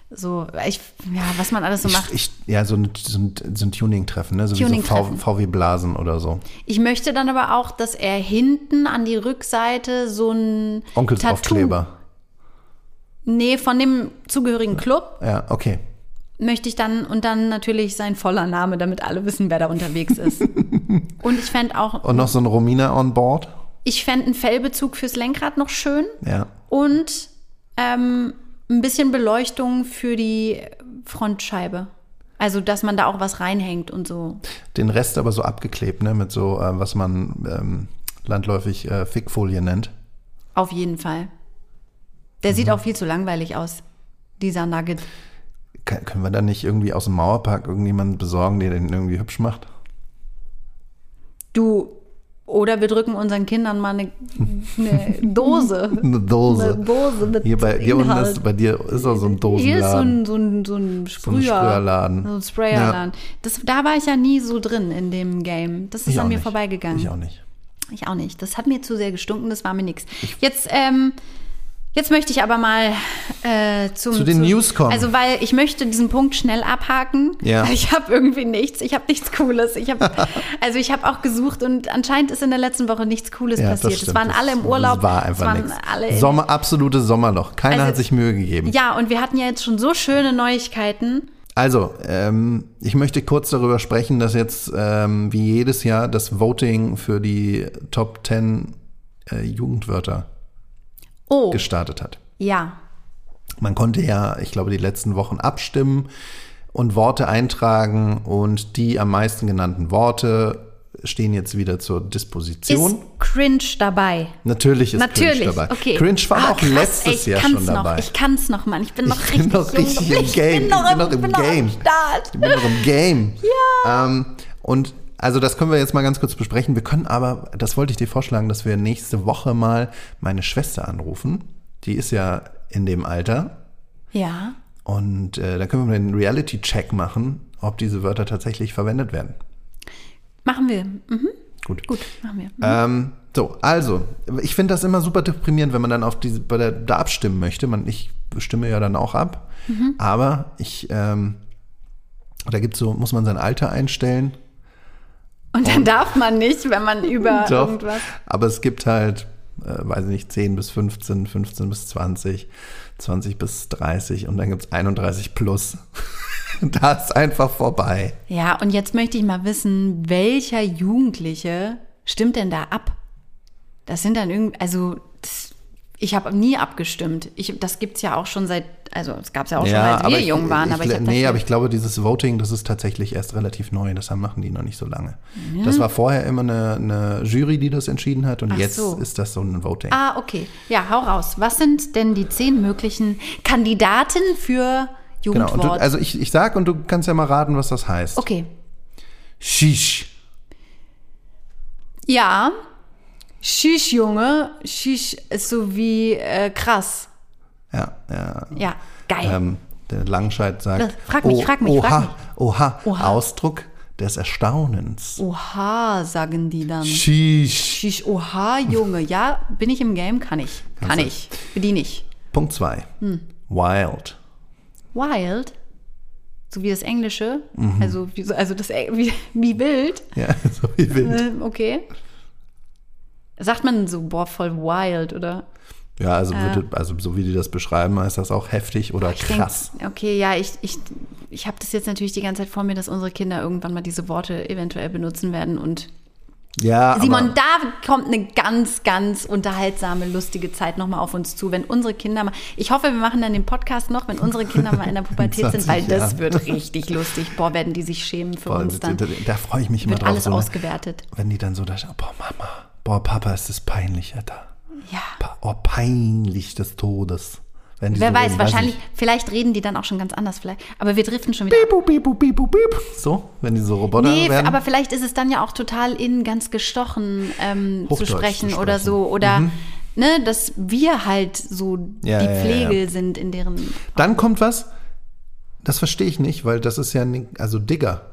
so, ich, ja, was man alles so macht. Ich, ich, ja, so ein, so ein, so ein Tuning-Treffen, ne? so wie so VW-Blasen oder so. Ich möchte dann aber auch, dass er hinten an die Rückseite so ein Tattoo, Onkelsaufkleber. nee, von dem zugehörigen Club Ja, okay. möchte ich dann und dann natürlich sein voller Name, damit alle wissen, wer da unterwegs ist. und ich fände auch, Und noch so ein Romina on board. ich fände einen Fellbezug fürs Lenkrad noch schön Ja. und ähm, ein bisschen Beleuchtung für die Frontscheibe. Also, dass man da auch was reinhängt und so. Den Rest aber so abgeklebt, ne? Mit so, äh, was man ähm, landläufig äh, Fickfolie nennt. Auf jeden Fall. Der sieht auch viel zu langweilig aus, dieser Nugget. Kann, können wir da nicht irgendwie aus dem Mauerpark irgendjemanden besorgen, der den irgendwie hübsch macht? Du, oder wir drücken unseren Kindern mal eine, eine Dose. Eine Dose. Eine Dose mit Hier bei, hier unten ist, bei dir ist auch so ein Dosenladen. Hier ist so ein, so ein, so ein Sprüher. Sprüherladen. So ein Sprayerladen. Das, da war ich ja nie so drin in dem Game. Das ist Ich an mir nicht. vorbeigegangen. Ich auch nicht. Ich auch nicht. Das hat mir zu sehr gestunken, das war mir nix. Jetzt, ähm, jetzt möchte ich aber mal äh, zum, Zu den News kommen. Also, weil ich möchte diesen Punkt schnell abhaken. Ja. Ich habe irgendwie nichts. Ich habe nichts Cooles. Ich habe, also ich habe auch gesucht und anscheinend ist in der letzten Woche nichts Cooles Ja, passiert. Es waren alle im Urlaub. Das war es einfach waren nichts. Sommer, absolutes Sommerloch. Keiner Also- hat sich Mühe gegeben. Ja, und wir hatten ja jetzt schon so schöne Neuigkeiten. Also, ähm, ich möchte kurz darüber sprechen, dass jetzt ähm, wie jedes Jahr das Voting für die Top 10 äh, Jugendwörter Oh, gestartet hat. ja. Man konnte ja, ich glaube, die letzten Wochen abstimmen und Worte eintragen und die am meisten genannten Worte stehen jetzt wieder zur Disposition. Ist cringe dabei. Natürlich ist Natürlich, Cringe dabei. okay. Cringe war Ah, auch krass, letztes ey, Jahr schon noch, dabei. Ich kann's noch, Mann. Ich bin noch Ich richtig, bin noch richtig im Game. Noch, Ich bin noch im noch Game. Ich bin noch im Game. Ja. Ähm, und also das können wir jetzt mal ganz kurz besprechen. Wir können aber, das wollte ich dir vorschlagen, dass wir nächste Woche mal meine Schwester anrufen. Die ist ja in dem Alter. Ja. Und äh, da können wir mal einen Reality-Check machen, ob diese Wörter tatsächlich verwendet werden. Machen wir. Mhm. Gut. Gut, machen wir. Ähm, so, also, ich finde das immer super deprimierend, wenn man dann auf diese, bei der, da abstimmen möchte. Man, ich stimme ja dann auch ab, Mhm. aber ich, ähm, da gibt's so, muss man sein Alter einstellen. Und dann darf man nicht, wenn man über Doch. irgendwas. Aber es gibt halt, äh, weiß ich nicht, 10 bis 15, 15 bis 20, 20 bis 30 und dann gibt's 31 plus. da ist einfach vorbei. Ja, und jetzt möchte ich mal wissen, welcher Jugendliche stimmt denn da ab? Das sind dann irgendwie, also das, ich habe nie abgestimmt. Ich, das gibt's ja auch schon seit, also es gab's ja auch schon, als wir ich- jung waren. ich, aber ich nee, aber ich glaube, dieses Voting, das ist tatsächlich erst relativ neu. Das haben- machen die noch nicht so lange. Das war vorher immer eine, eine Jury, die das entschieden hat und Ach jetzt so. ist das so ein Voting. Ah, okay. Ja, hau raus. Was sind denn die zehn möglichen Kandidaten für genau. Jugendwort? du, also ich, ich sag und du kannst ja mal raten, was das heißt. okay. Shish. Ja. Shish, Junge. Shish ist so wie äh, krass. Ja, ja. Ja, geil. Ähm, der Langscheid sagt, Das- frag mich, frag mich, oha, frag mich. Oha, Oha. Ausdruck des Erstaunens. Oha, sagen die dann. Shish. Shish, oha, Junge. Ja, bin ich im Game? Kann ich. Kann Kannst ich. Bediene ich. Punkt zwei. Hm. Wild. Wild. So wie das Englische. Mhm. Also, wie, so- also das, wie, wie wild. Ja, so wie wild. Äh, okay. Sagt man so, boah, voll wild, oder? Ja, also, würde, also so wie die das beschreiben, heißt das auch heftig oder Ich denk, krass. okay, ja, ich, ich, ich habe das jetzt natürlich die ganze Zeit vor mir, dass unsere Kinder irgendwann mal diese Worte eventuell benutzen werden. Und ja, Simon, da kommt eine ganz, ganz unterhaltsame, lustige Zeit nochmal auf uns zu, wenn unsere Kinder mal. Ich hoffe, wir machen dann den Podcast noch, wenn unsere Kinder mal in der Pubertät sind, 20 weil das Jahren. wird richtig lustig. Boah, werden die sich schämen für boah, uns da, dann. da, da freue ich mich immer Wird drauf. alles so, ne? ausgewertet. Wenn die dann so da stehen, boah, Mama, boah, Papa, ist das peinlich, Alter. Ja. Oh, peinlich des Todes. Wer so weiß, reden, wahrscheinlich, ich. vielleicht reden die dann auch schon ganz anders vielleicht. Aber wir driften schon wieder. Piep, piep, piep, piep. So, wenn die so Roboter Nee, werden. aber vielleicht ist es dann ja auch total in ganz gestochen ähm, zu Hochdeutsch zu sprechen oder sprechen. so. Oder ne, dass wir halt so Ja, die ja, ja, Pflege ja. sind in deren. Dann kommt was, das verstehe ich nicht, weil das ist ja, also Digger.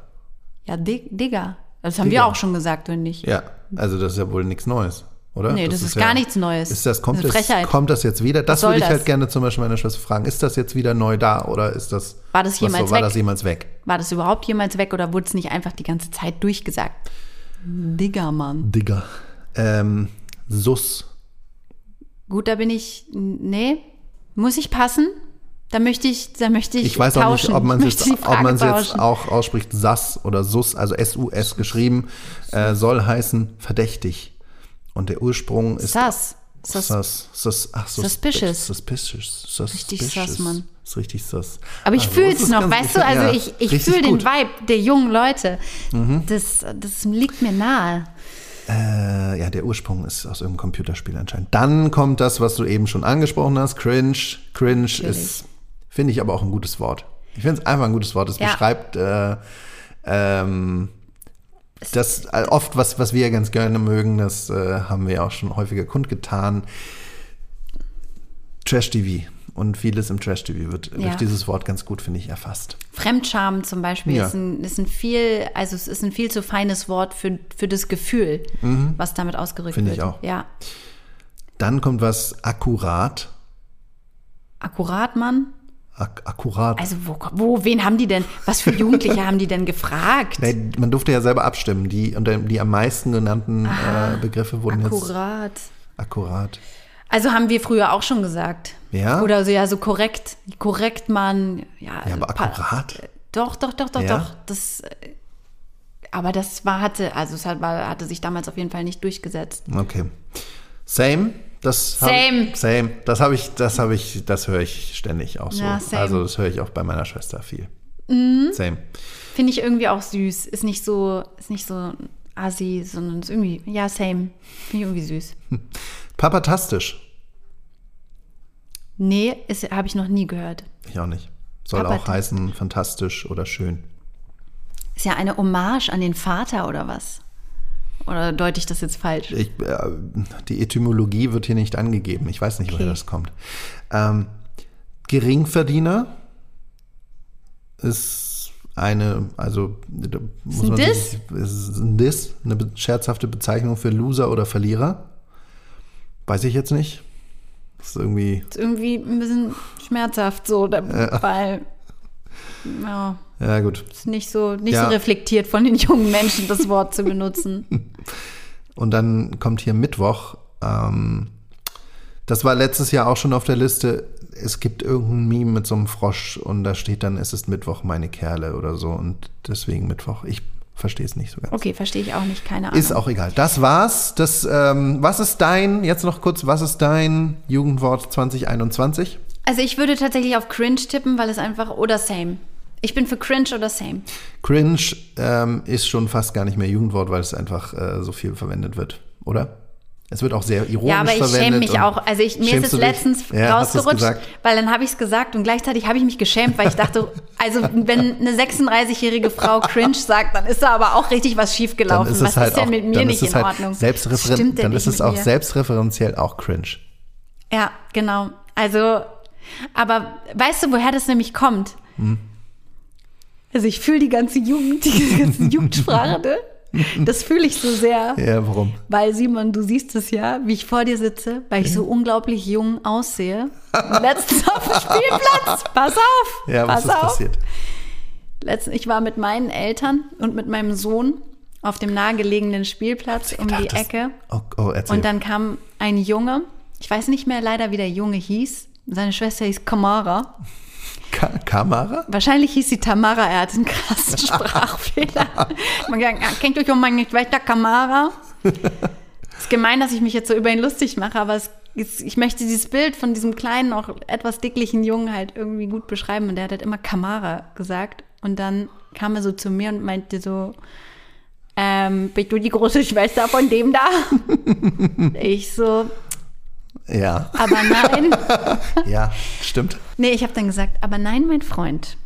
Ja, Dig Digger. Das haben Digger. wir auch schon gesagt, oder nicht? Ja, also das ist ja wohl nichts Neues, oder? Nee, das ist ja, gar nichts Neues. Ist das, kommt, Das ist das, kommt das jetzt wieder? Das würde ich halt das? gerne zum Beispiel meiner Schwester fragen. Ist das jetzt wieder neu da oder ist das. War das jemals so, War weg? das jemals weg? War das überhaupt jemals weg oder wurde es nicht einfach die ganze Zeit durchgesagt? Digger, Mann. Digger. Ähm, Sus. Gut, da bin ich. Nee. Muss ich passen? Da möchte ich, da möchte ich. Ich weiß auch tauschen. nicht, ob man es jetzt, ob man's jetzt auch ausspricht, Sas oder Sus, also S-U-S geschrieben, äh, soll heißen verdächtig. Und der Ursprung ist. Sus. Sus. Sus, sus, ach, sus, Suspicious. Suspicious. Suspicious. Richtig sus, Mann. Ist richtig sus. Aber ich Also, fühle es noch, weißt du? Also ja, ich, ich fühle den. Mhm. Vibe der jungen Leute. Das, das liegt mir nahe. Äh, ja, der Ursprung ist aus irgendeinem Computerspiel anscheinend. Dann kommt das, was du eben schon angesprochen hast, Cringe. Cringe ist, finde ich aber auch ein gutes Wort. Ich finde es einfach ein gutes Wort. Es Ja. beschreibt äh, ähm, das äh, oft, was, was wir ja ganz gerne mögen, das äh, haben wir ja auch schon häufiger kundgetan. Trash-TV. Und vieles im Trash-TV wird Ja. durch dieses Wort ganz gut, finde ich, erfasst. Fremdscham zum Beispiel Ja. ist, ein, ist ein viel, also es ist ein viel zu feines Wort für, für das Gefühl, was damit ausgerückt Finde wird. ich auch. Ja. Dann kommt was akkurat. Akkurat, Mann. Ak akkurat. Also wo, wo, wen haben die denn, was für Jugendliche haben die denn gefragt? Nee, man durfte ja selber abstimmen. Die, und die am meisten genannten äh, Begriffe wurden jetzt Akkurat. akkurat. Also haben wir früher auch schon gesagt. Ja? Oder so, ja, so korrekt, korrekt, Mann. Ja, Ja, aber akkurat? Doch, doch, doch, doch, Ja? doch. Das, äh, aber das war, hatte, also es hat, war, hatte sich damals auf jeden Fall nicht durchgesetzt. Okay. Same. Das Same. Ich, same. Das habe ich, das habe ich, das höre ich ständig auch so. Ja. Mhm. Also das höre ich auch bei meiner Schwester viel. Same. Finde ich irgendwie auch süß. Ist nicht so, ist nicht so assi, sondern ist irgendwie, ja, same. Finde ich irgendwie süß. Papatastisch. Nee, habe ich noch nie gehört. Ich auch nicht. Soll auch Papatastisch. heißen fantastisch oder schön. Ist ja eine Hommage an den Vater oder was? Oder deute ich das jetzt falsch? Ich, äh, die Etymologie wird hier nicht angegeben. Ich weiß nicht, woher Okay. das kommt. Ähm, Geringverdiener ist eine, also da muss ein man Diss? sich, ist ein Diss, eine scherzhafte Bezeichnung für Loser oder Verlierer. Weiß ich jetzt nicht. Das ist irgendwie, Ist irgendwie ein bisschen schmerzhaft so, weil ja, ja gut. ist nicht so nicht Ja. so reflektiert von den jungen Menschen das Wort zu benutzen. Und dann kommt hier Mittwoch. Ähm, das war letztes Jahr auch schon auf der Liste. Es gibt irgendein Meme mit so einem Frosch und da steht dann, es ist Mittwoch, meine Kerle oder so. Und deswegen Mittwoch. Ich verstehe es nicht so ganz. Okay, verstehe ich auch nicht, keine Ahnung. Ist auch egal. Das war's. Das, ähm, was ist dein, jetzt noch kurz, was ist dein Jugendwort 2021? Also ich würde tatsächlich auf cringe tippen, weil es einfach oder same. Ich bin für cringe oder same. Cringe ähm, ist schon fast gar nicht mehr Jugendwort, weil es einfach äh, so viel verwendet wird, oder? Es wird auch sehr ironisch Ja, aber ich verwendet. schäme mich auch. Also ich, mir ist es letztens Ja, rausgerutscht, weil dann habe ich es gesagt und gleichzeitig habe ich mich geschämt, weil ich dachte, also wenn eine 36-jährige Frau cringe sagt, dann ist da aber auch richtig was schiefgelaufen. ist was halt ist denn auch, mit mir nicht in halt Ordnung? denn dann ist es auch mir? selbstreferenziell auch cringe. Ja, genau. Also, aber weißt du, woher das nämlich kommt? Hm. Also ich fühle die ganze Jugend, die ganze Jugendsprache, ne? Das fühle ich so sehr. Ja, warum? Weil Simon, du siehst es ja, wie ich vor dir sitze, weil ich so unglaublich jung aussehe. Letztens auf dem Spielplatz. Pass auf. Ja, was pass ist auf. passiert? Letztens, ich war mit meinen Eltern und mit meinem Sohn auf dem nahegelegenen Spielplatz um die gedacht, das- Ecke. Oh, oh erzähl. Und dann kam ein Junge, ich weiß nicht mehr leider, wie der Junge hieß. Seine Schwester hieß Kamara. Ka Kamera? Wahrscheinlich hieß sie Tamara, er hatte einen krassen Sprachfehler. Man ah, kennt euch um meine Schwester Kamara? ist gemein, dass ich mich jetzt so über ihn lustig mache, aber es ich möchte dieses Bild von diesem kleinen, auch etwas dicklichen Jungen halt irgendwie gut beschreiben. Und der hat halt immer Kamara gesagt. Und dann kam er so zu mir und meinte so, ähm, bist du die große Schwester von dem da? ich so, Ja, aber nein. ja, stimmt. Nee, ich habe dann gesagt, aber nein, mein Freund,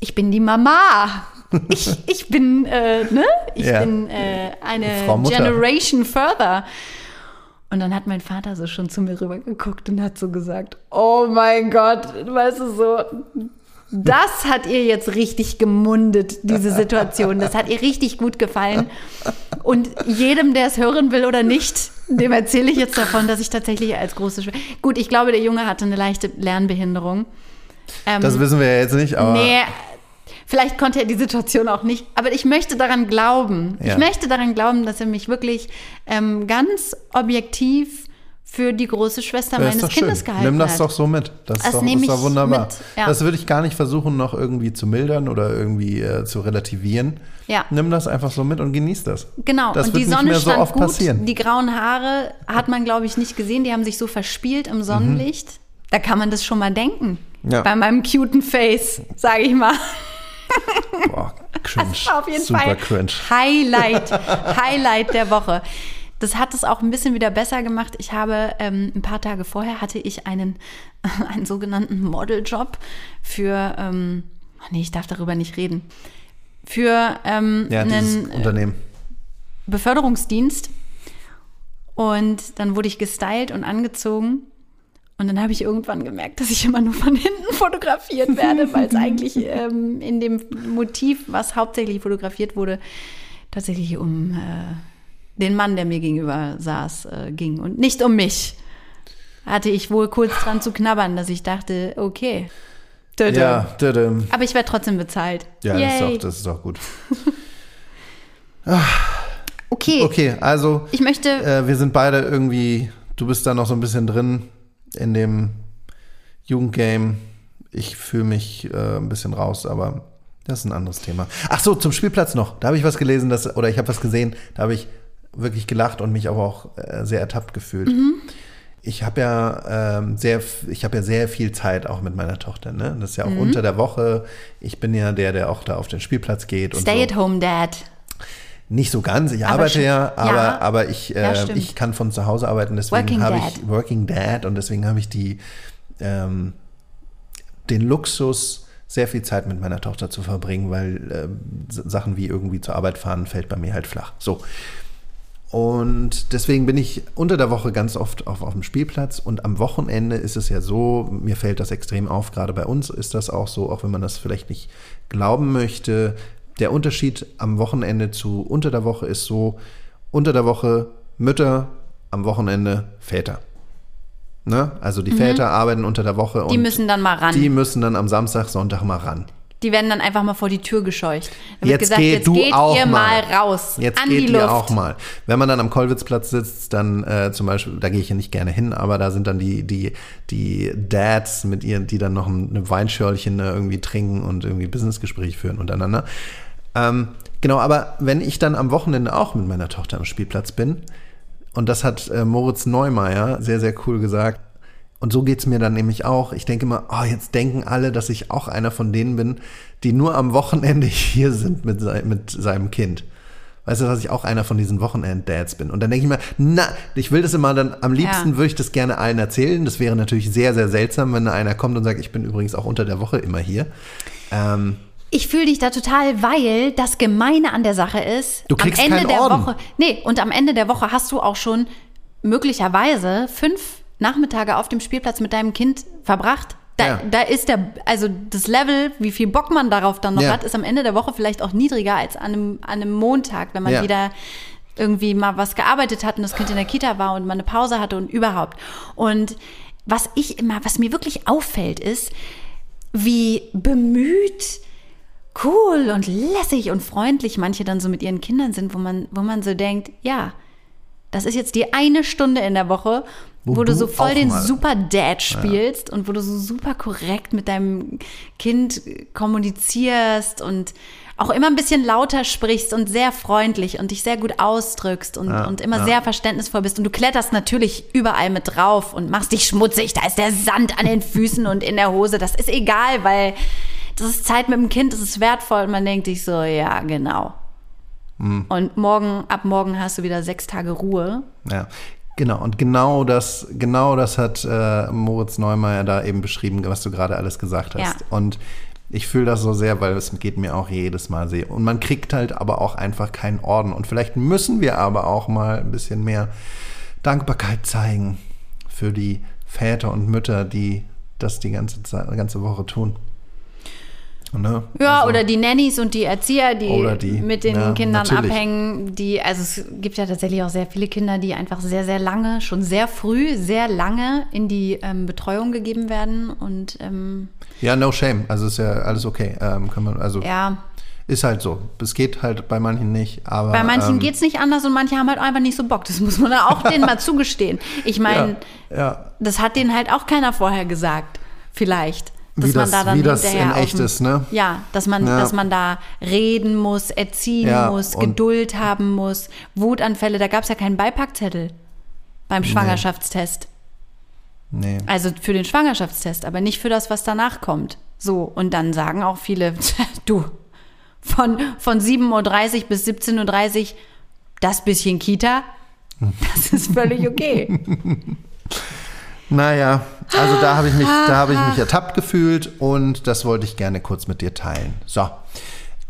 ich bin die Mama. Ich, ich bin, äh, ne? Ich Ja. bin äh, eine. Generation further. Und dann hat mein Vater so schon zu mir rüber geguckt und hat so gesagt, oh mein Gott, weißt du so, das hat ihr jetzt richtig gemundet, diese Situation. Das hat ihr richtig gut gefallen. Und jedem, der es hören will oder nicht, dem erzähle ich jetzt davon, dass ich tatsächlich als große Schwester. Gut, ich glaube, der Junge hatte eine leichte Lernbehinderung. Ähm, Das wissen wir ja jetzt nicht, aber Nee, vielleicht konnte er die Situation auch nicht. Aber ich möchte daran glauben. Ja. Ich möchte daran glauben, dass er mich wirklich ähm, ganz objektiv für die große Schwester Ja, meines doch schön. Kindes gehalten Nimm das hat. doch so mit. Das, Das ist doch, nehme ist doch ich wunderbar. mit, ja. Das würde ich gar nicht versuchen, noch irgendwie zu mildern oder irgendwie äh, zu relativieren. Ja. Nimm das einfach so mit und genieß das. Genau, Das und wird die nicht Sonne mehr so stand oft gut. passieren. Die grauen Haare hat man, glaube ich, nicht gesehen. Die haben sich so verspielt im Sonnenlicht. Da kann man das schon mal denken. Mhm. Ja. Bei meinem cuten Face, sage ich mal. Boah, cringe. Das war auf jeden Super Fall cringe. Highlight, Highlight der Woche. Das hat es auch ein bisschen wieder besser gemacht. Ich habe ähm, ein paar Tage vorher hatte ich einen, einen sogenannten Modeljob für, ähm, oh nee, ich darf darüber nicht reden, für ähm, Ja, einen Unternehmen. Beförderungsdienst. Und dann wurde ich gestylt und angezogen. Und dann habe ich irgendwann gemerkt, dass ich immer nur von hinten fotografiert werde, weil es eigentlich ähm, in dem Motiv, was hauptsächlich fotografiert wurde, tatsächlich um äh, den Mann, der mir gegenüber saß, äh, ging und nicht um mich. Hatte ich wohl kurz dran zu knabbern, dass ich dachte, okay. Töte. Ja, tadam. Aber ich werde trotzdem bezahlt. ja das, ist auch, das ist auch gut. okay. Okay, also Ich möchte äh, wir sind beide irgendwie, du bist da noch so ein bisschen drin in dem Jugendgame. Ich fühle mich äh, ein bisschen raus, aber das ist ein anderes Thema. Ach so, zum Spielplatz noch. Da habe ich was gelesen, dass, oder ich habe was gesehen, da habe ich wirklich gelacht und mich aber auch äh, sehr ertappt gefühlt. Ich habe ja ähm, sehr, ich habe ja sehr viel Zeit auch mit meiner Tochter. Ne? Das ist ja auch unter der Woche. Ich bin ja der, der auch da auf den Spielplatz geht und Stay so. at home, Dad. Nicht so ganz. Ich Aber arbeite ja, aber, ja. aber ich, Ja, äh, stimmt. ich kann von zu Hause arbeiten, deswegen habe ich Working Dad und deswegen habe ich die ähm, den Luxus, sehr viel Zeit mit meiner Tochter zu verbringen, weil S- Sachen wie irgendwie zur Arbeit fahren fällt bei mir halt flach. So. Und deswegen bin ich unter der Woche ganz oft auf, auf dem Spielplatz und am Wochenende ist es ja so, mir fällt das extrem auf, gerade bei uns ist das auch so, auch wenn man das vielleicht nicht glauben möchte. Der Unterschied am Wochenende zu unter der Woche ist so, unter der Woche Mütter, am Wochenende Väter. Ne? Also die Väter arbeiten unter der Woche Mhm. Die und müssen dann mal ran. die müssen dann am Samstag, Sonntag mal ran. Die werden dann einfach mal vor die Tür gescheucht. Da wird Jetzt gesagt, geh jetzt du geht auch ihr mal. raus. Jetzt an geht die ihr Luft. auch mal. Wenn man dann am Kollwitzplatz sitzt, dann äh, zum Beispiel, da gehe ich ja nicht gerne hin, aber da sind dann die, die, die Dads mit ihren, die dann noch ein, eine Weinschörlchen äh, irgendwie trinken und irgendwie Businessgespräch führen untereinander. Ähm, genau, aber wenn ich dann am Wochenende auch mit meiner Tochter am Spielplatz bin, und das hat äh, Moritz Neumeier sehr, sehr cool gesagt, und so geht's mir dann nämlich auch. Ich denke immer, oh, jetzt denken alle, dass ich auch einer von denen bin, die nur am Wochenende hier sind mit, sei, mit seinem Kind. Weißt du, dass ich auch einer von diesen Wochenend-Dads bin. Und dann denke ich mir, na, ich will das immer dann, am liebsten Ja. würde ich das gerne allen erzählen. Das wäre natürlich sehr, sehr seltsam, wenn da einer kommt und sagt, ich bin übrigens auch unter der Woche immer hier. Ähm, Ich fühle dich da total, weil das Gemeine an der Sache ist, Du kriegst am Ende keinen der Orden. Woche, nee, und am Ende der Woche hast du auch schon möglicherweise fünf Nachmittage auf dem Spielplatz mit deinem Kind verbracht. Da, Ja. da ist der, also das Level, wie viel Bock man darauf dann noch Ja. hat, ist am Ende der Woche vielleicht auch niedriger als an einem, an einem Montag, wenn man Ja. wieder irgendwie mal was gearbeitet hat und das Kind in der Kita war und man eine Pause hatte und überhaupt. Und was ich immer, was mir wirklich auffällt, ist, wie bemüht, cool und lässig und freundlich manche dann so mit ihren Kindern sind, wo man, wo man so denkt, ja, das ist jetzt die eine Stunde in der Woche, wo, Wo du du so voll den mal- super Dad spielst und wo du so super korrekt mit deinem Kind kommunizierst und auch immer ein bisschen lauter sprichst und sehr freundlich und dich sehr gut ausdrückst und, und immer sehr verständnisvoll bist. Und du kletterst natürlich überall mit drauf und machst dich schmutzig. Da ist der Sand an den Füßen und in der Hose. Das ist egal, weil das ist Zeit mit dem Kind, das ist wertvoll. Und man denkt sich so, ja, genau. Und morgen, ab morgen hast du wieder sechs Tage Ruhe. Ja, genau. Und genau das, genau das hat äh, Moritz Neumeier da eben beschrieben, was du gerade alles gesagt hast. Ja. Und ich fühle das so sehr, weil es geht mir auch jedes Mal sehr. Und man kriegt halt aber auch einfach keinen Orden. Und vielleicht müssen wir aber auch mal ein bisschen mehr Dankbarkeit zeigen für die Väter und Mütter, die das die ganze, Zeit, ganze Woche tun. Ne? Ja, Also- oder die Nannies und die Erzieher, die, die, mit den ja, Kindern natürlich. abhängen, die, also es gibt ja tatsächlich auch sehr viele Kinder, die einfach sehr, sehr lange, schon sehr früh, sehr lange in die ähm, Betreuung gegeben werden und ähm, Ja, no shame. Also ist ja alles okay. Ähm, kann man, also ja, ist halt so. Es geht halt bei manchen nicht, aber. bei manchen ähm, geht's nicht anders und manche haben halt einfach nicht so Bock. Das muss man da auch denen mal zugestehen. Ich meine, Ja, ja. das hat denen halt auch keiner vorher gesagt, vielleicht. Dass Wie das- man da dann wie das in echt dem- ist, ne? Ja, dass man, Ja. dass man da reden muss, erziehen Ja, muss, Geduld haben muss, Wutanfälle. Da gab es ja keinen Beipackzettel beim Schwangerschaftstest. Nee. Also für den Schwangerschaftstest, aber nicht für das, was danach kommt. So, und dann sagen auch viele, du, von, von 7.30 Uhr bis 17.30 Uhr, das bisschen Kita, das ist völlig okay. Naja, also da habe ich mich, da habe ich mich ertappt gefühlt und das wollte ich gerne kurz mit dir teilen. So.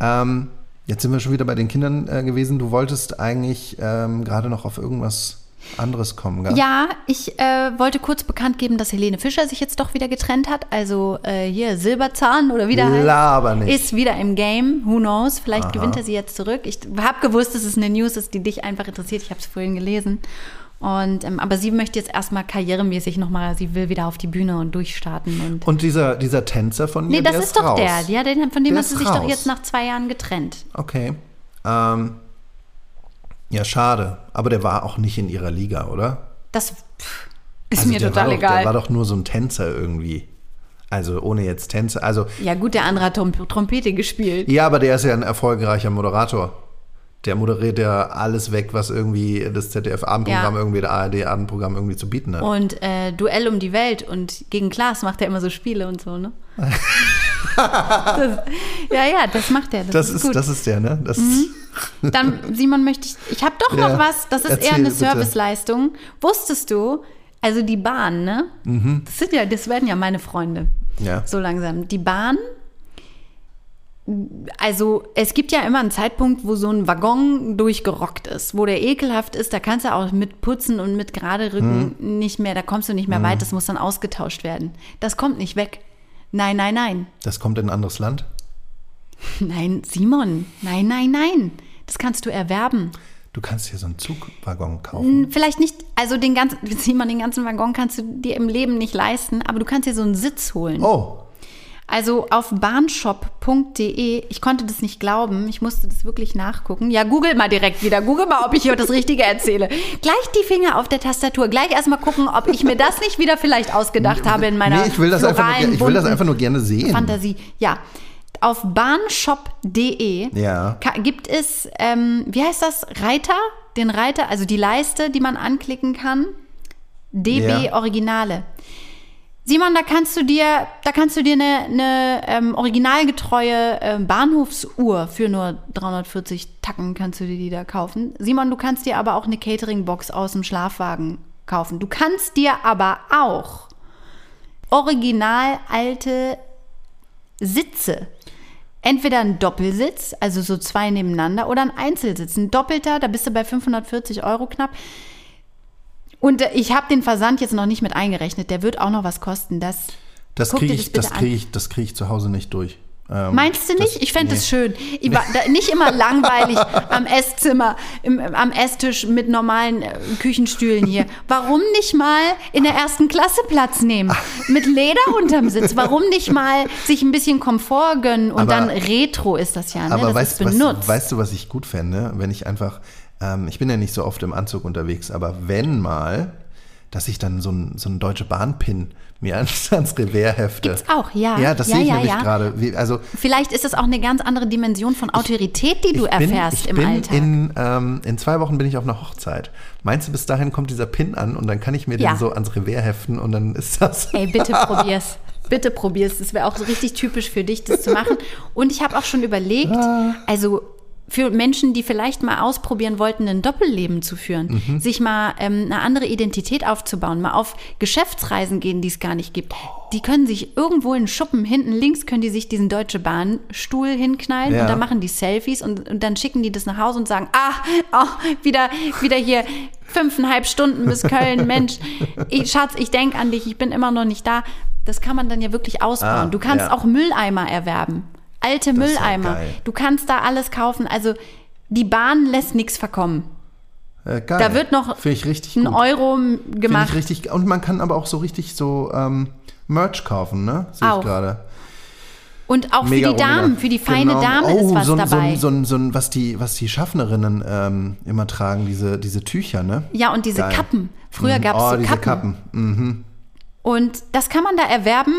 Ähm, jetzt sind wir schon wieder bei den Kindern äh, gewesen. Du wolltest eigentlich ähm, gerade noch auf irgendwas anderes kommen, gell? Ja, ich äh, wollte kurz bekannt geben, dass Helene Fischer sich jetzt doch wieder getrennt hat. Also äh, hier Silberzahn oder wieder Laber nicht. ist wieder im Game. Who knows? Vielleicht gewinnt er sie jetzt zurück. Ich habe gewusst, dass es eine News ist, die dich einfach interessiert. Ich habe es vorhin gelesen. Und ähm, aber sie möchte jetzt erstmal karrieremäßig nochmal, sie will wieder auf die Bühne und durchstarten. Und Und dieser, dieser Tänzer von ihr, nee, das der ist doch raus. der. Ja, den, von dem Der hat sie ist sich doch raus. jetzt nach zwei Jahren getrennt. Okay. Ähm, ja, schade. Aber der war auch nicht in ihrer Liga, oder? Das pff, ist Also mir total doch, egal. Der war doch nur so ein Tänzer irgendwie. Also ohne jetzt Tänzer. Also ja gut, der andere hat Trompete gespielt. Ja, aber der ist ja ein erfolgreicher Moderator. Der moderiert ja alles weg, was irgendwie das ZDF-Abendprogramm, Ja. irgendwie der ARD-Abendprogramm irgendwie zu bieten hat. Und äh, Duell um die Welt und gegen Klaas macht er immer so Spiele und so, ne? das, ja, ja, das macht er. Das, das, ist, ist, gut. Mhm. das ist der, ne? Das Dann, Simon, möchte ich. Ich habe doch Ja, noch was. Das ist erzähl eher eine bitte. Serviceleistung. Wusstest du, also die Bahn, ne? Das sind ja, das werden ja meine Freunde. Ja. So langsam. Die Bahn also es gibt ja immer einen Zeitpunkt, wo so ein Waggon durchgerockt ist, wo der ekelhaft ist, da kannst du auch mit Putzen und mit gerade Rücken nicht mehr, da kommst du nicht mehr weit, das muss dann ausgetauscht werden. Das kommt nicht weg. Nein, nein, nein. Das kommt in ein anderes Land? Nein, Simon, nein, nein, nein. Das kannst du erwerben. Du kannst hier so einen Zugwaggon kaufen. Vielleicht nicht, also den ganzen, Simon, den ganzen Waggon kannst du dir im Leben nicht leisten, aber du kannst dir so einen Sitz holen. Oh, Also auf bahnshop.de, ich konnte das nicht glauben, ich musste das wirklich nachgucken. Ja, google mal direkt wieder, google mal, ob ich hier das Richtige erzähle. Gleich die Finger auf der Tastatur, gleich erstmal gucken, ob ich mir das nicht wieder vielleicht ausgedacht habe in meiner nee, ich will das, einfach nur, ich will das einfach nur gerne sehen. Fantasie. Ja, auf bahnshop.de Ja. gibt es, ähm, wie heißt das, Reiter? Den Reiter, also die Leiste, die man anklicken kann. DB Ja. Originale. Simon, da kannst du dir, da kannst du dir eine, eine ähm, originalgetreue ähm, Bahnhofsuhr für nur 340 Tacken kannst du dir die da kaufen. Simon, du kannst dir aber auch eine Catering-Box aus dem Schlafwagen kaufen. Du kannst dir aber auch original alte Sitze. Entweder ein Doppelsitz, also so zwei nebeneinander, oder ein Einzelsitz. Ein doppelter, da bist du bei 540 Euro knapp. Und äh, ich habe den Versand jetzt noch nicht mit eingerechnet. Der wird auch noch was kosten. Das, Das kriege ich, das an. krieg ich, das krieg ich zu Hause nicht durch. Ähm, Meinst du nicht? das- ich fände nee. es schön. Ich war, da, nicht immer langweilig am Esszimmer, im, am Esstisch mit normalen äh, Küchenstühlen hier. Warum nicht mal in der ersten Klasse Platz nehmen? Mit Leder unterm Sitz. Warum nicht mal sich ein bisschen Komfort gönnen? Und Aber- dann Retro ist das ja, ne? Aber das weißt, ist weißt, benutzt. weißt du, was ich gut fände, wenn ich einfach, ähm, ich bin ja nicht so oft im Anzug unterwegs, aber wenn mal, dass ich dann so ein, so ein Deutsche Bahn-Pin mir ans, ans Revers hefte. Gibt's auch, ja. Ja, das Ja, sehe ich ja, nämlich ja. gerade. Also Vielleicht ist es auch eine ganz andere Dimension von Autorität, die du ich bin, erfährst ich im bin Alltag. In, ähm, in zwei Wochen bin ich auf einer Hochzeit. Meinst du, bis dahin kommt dieser Pin an und dann kann ich mir den so ans Revers heften und dann ist das. Ey, bitte probier's. Bitte probier's. Das wäre auch so richtig typisch für dich, das zu machen. Und ich habe auch schon überlegt, also für Menschen, die vielleicht mal ausprobieren wollten, ein Doppelleben zu führen, sich mal ähm, eine andere Identität aufzubauen, mal auf Geschäftsreisen gehen, die es gar nicht gibt. Die können sich irgendwo in Schuppen hinten links können die sich diesen Deutsche Bahnstuhl hinknallen Ja. und dann machen die Selfies und, und dann schicken die das nach Hause und sagen, ah, oh, wieder, wieder hier fünfeinhalb Stunden bis Köln, Mensch, ich, Schatz, ich denke an dich, ich bin immer noch nicht da. Das kann man dann ja wirklich ausbauen. Ah, du kannst ja. auch Mülleimer erwerben. Alte Das Mülleimer. Du kannst da alles kaufen. Also die Bahn lässt nichts verkommen. Äh, geil. Da wird noch Ein. Euro gemacht. ich richtig. Und man kann aber auch so richtig so ähm, Merch kaufen, ne? Sehe ich gerade. Und auch Mega für die Damen, für die feine Genau. Dame oh, ist was so, dabei. So, ein- so, ein- so, was die, was die Schaffnerinnen ähm, immer tragen, diese, diese Tücher, ne? ja, und diese Geil. Kappen. Früher Mhm. gab es oh, so diese Kappen. Kappen. Mhm. Und das kann man da erwerben.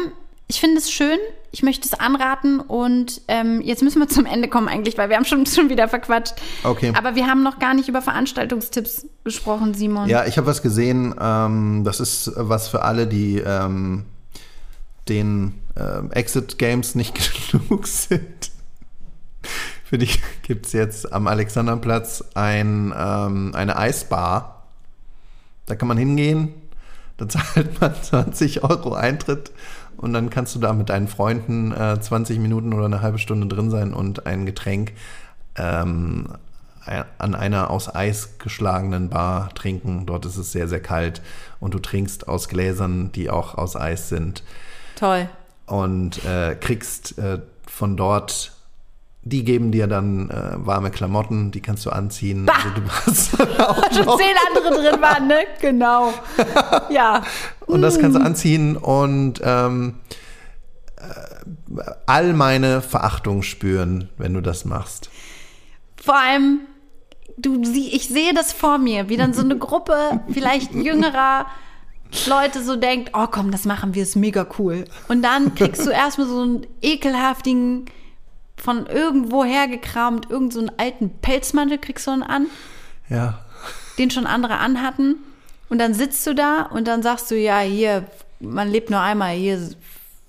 Ich finde es schön. Ich möchte es anraten. Und ähm, jetzt müssen wir zum Ende kommen eigentlich, weil wir haben schon, schon wieder verquatscht. Okay. Aber wir haben noch gar nicht über Veranstaltungstipps gesprochen, Simon. Ja, ich habe was gesehen. Ähm, das ist was für alle, die ähm, den ähm, Exit Games nicht genug sind. Für die gibt es jetzt am Alexanderplatz ein, ähm, eine Eisbar. Da kann man hingehen, da zahlt man 20 Euro Eintritt und dann kannst du da mit deinen Freunden äh, 20 Minuten oder eine halbe Stunde drin sein und ein Getränk ähm, an einer aus Eis geschlagenen Bar trinken. Dort ist es sehr, sehr kalt und du trinkst aus Gläsern, die auch aus Eis sind Toll. und äh, kriegst äh, von dort, die geben dir dann äh, warme Klamotten, die kannst du anziehen. Bah! Also du hast Schon zehn andere drin waren, ne? Genau. Ja. und das kannst du anziehen und ähm, äh, all meine Verachtung spüren, wenn du das machst. Vor allem, du sie, ich sehe das vor mir, wie dann so eine Gruppe vielleicht jüngerer Leute so denkt, oh komm, das machen wir, ist mega cool. Und dann kriegst du erstmal so einen ekelhaftigen, von irgendwo hergekramt, irgend so einen alten Pelzmantel kriegst du dann an, Ja. den schon andere anhatten. Und dann sitzt du da und dann sagst du, ja, hier, man lebt nur einmal, hier,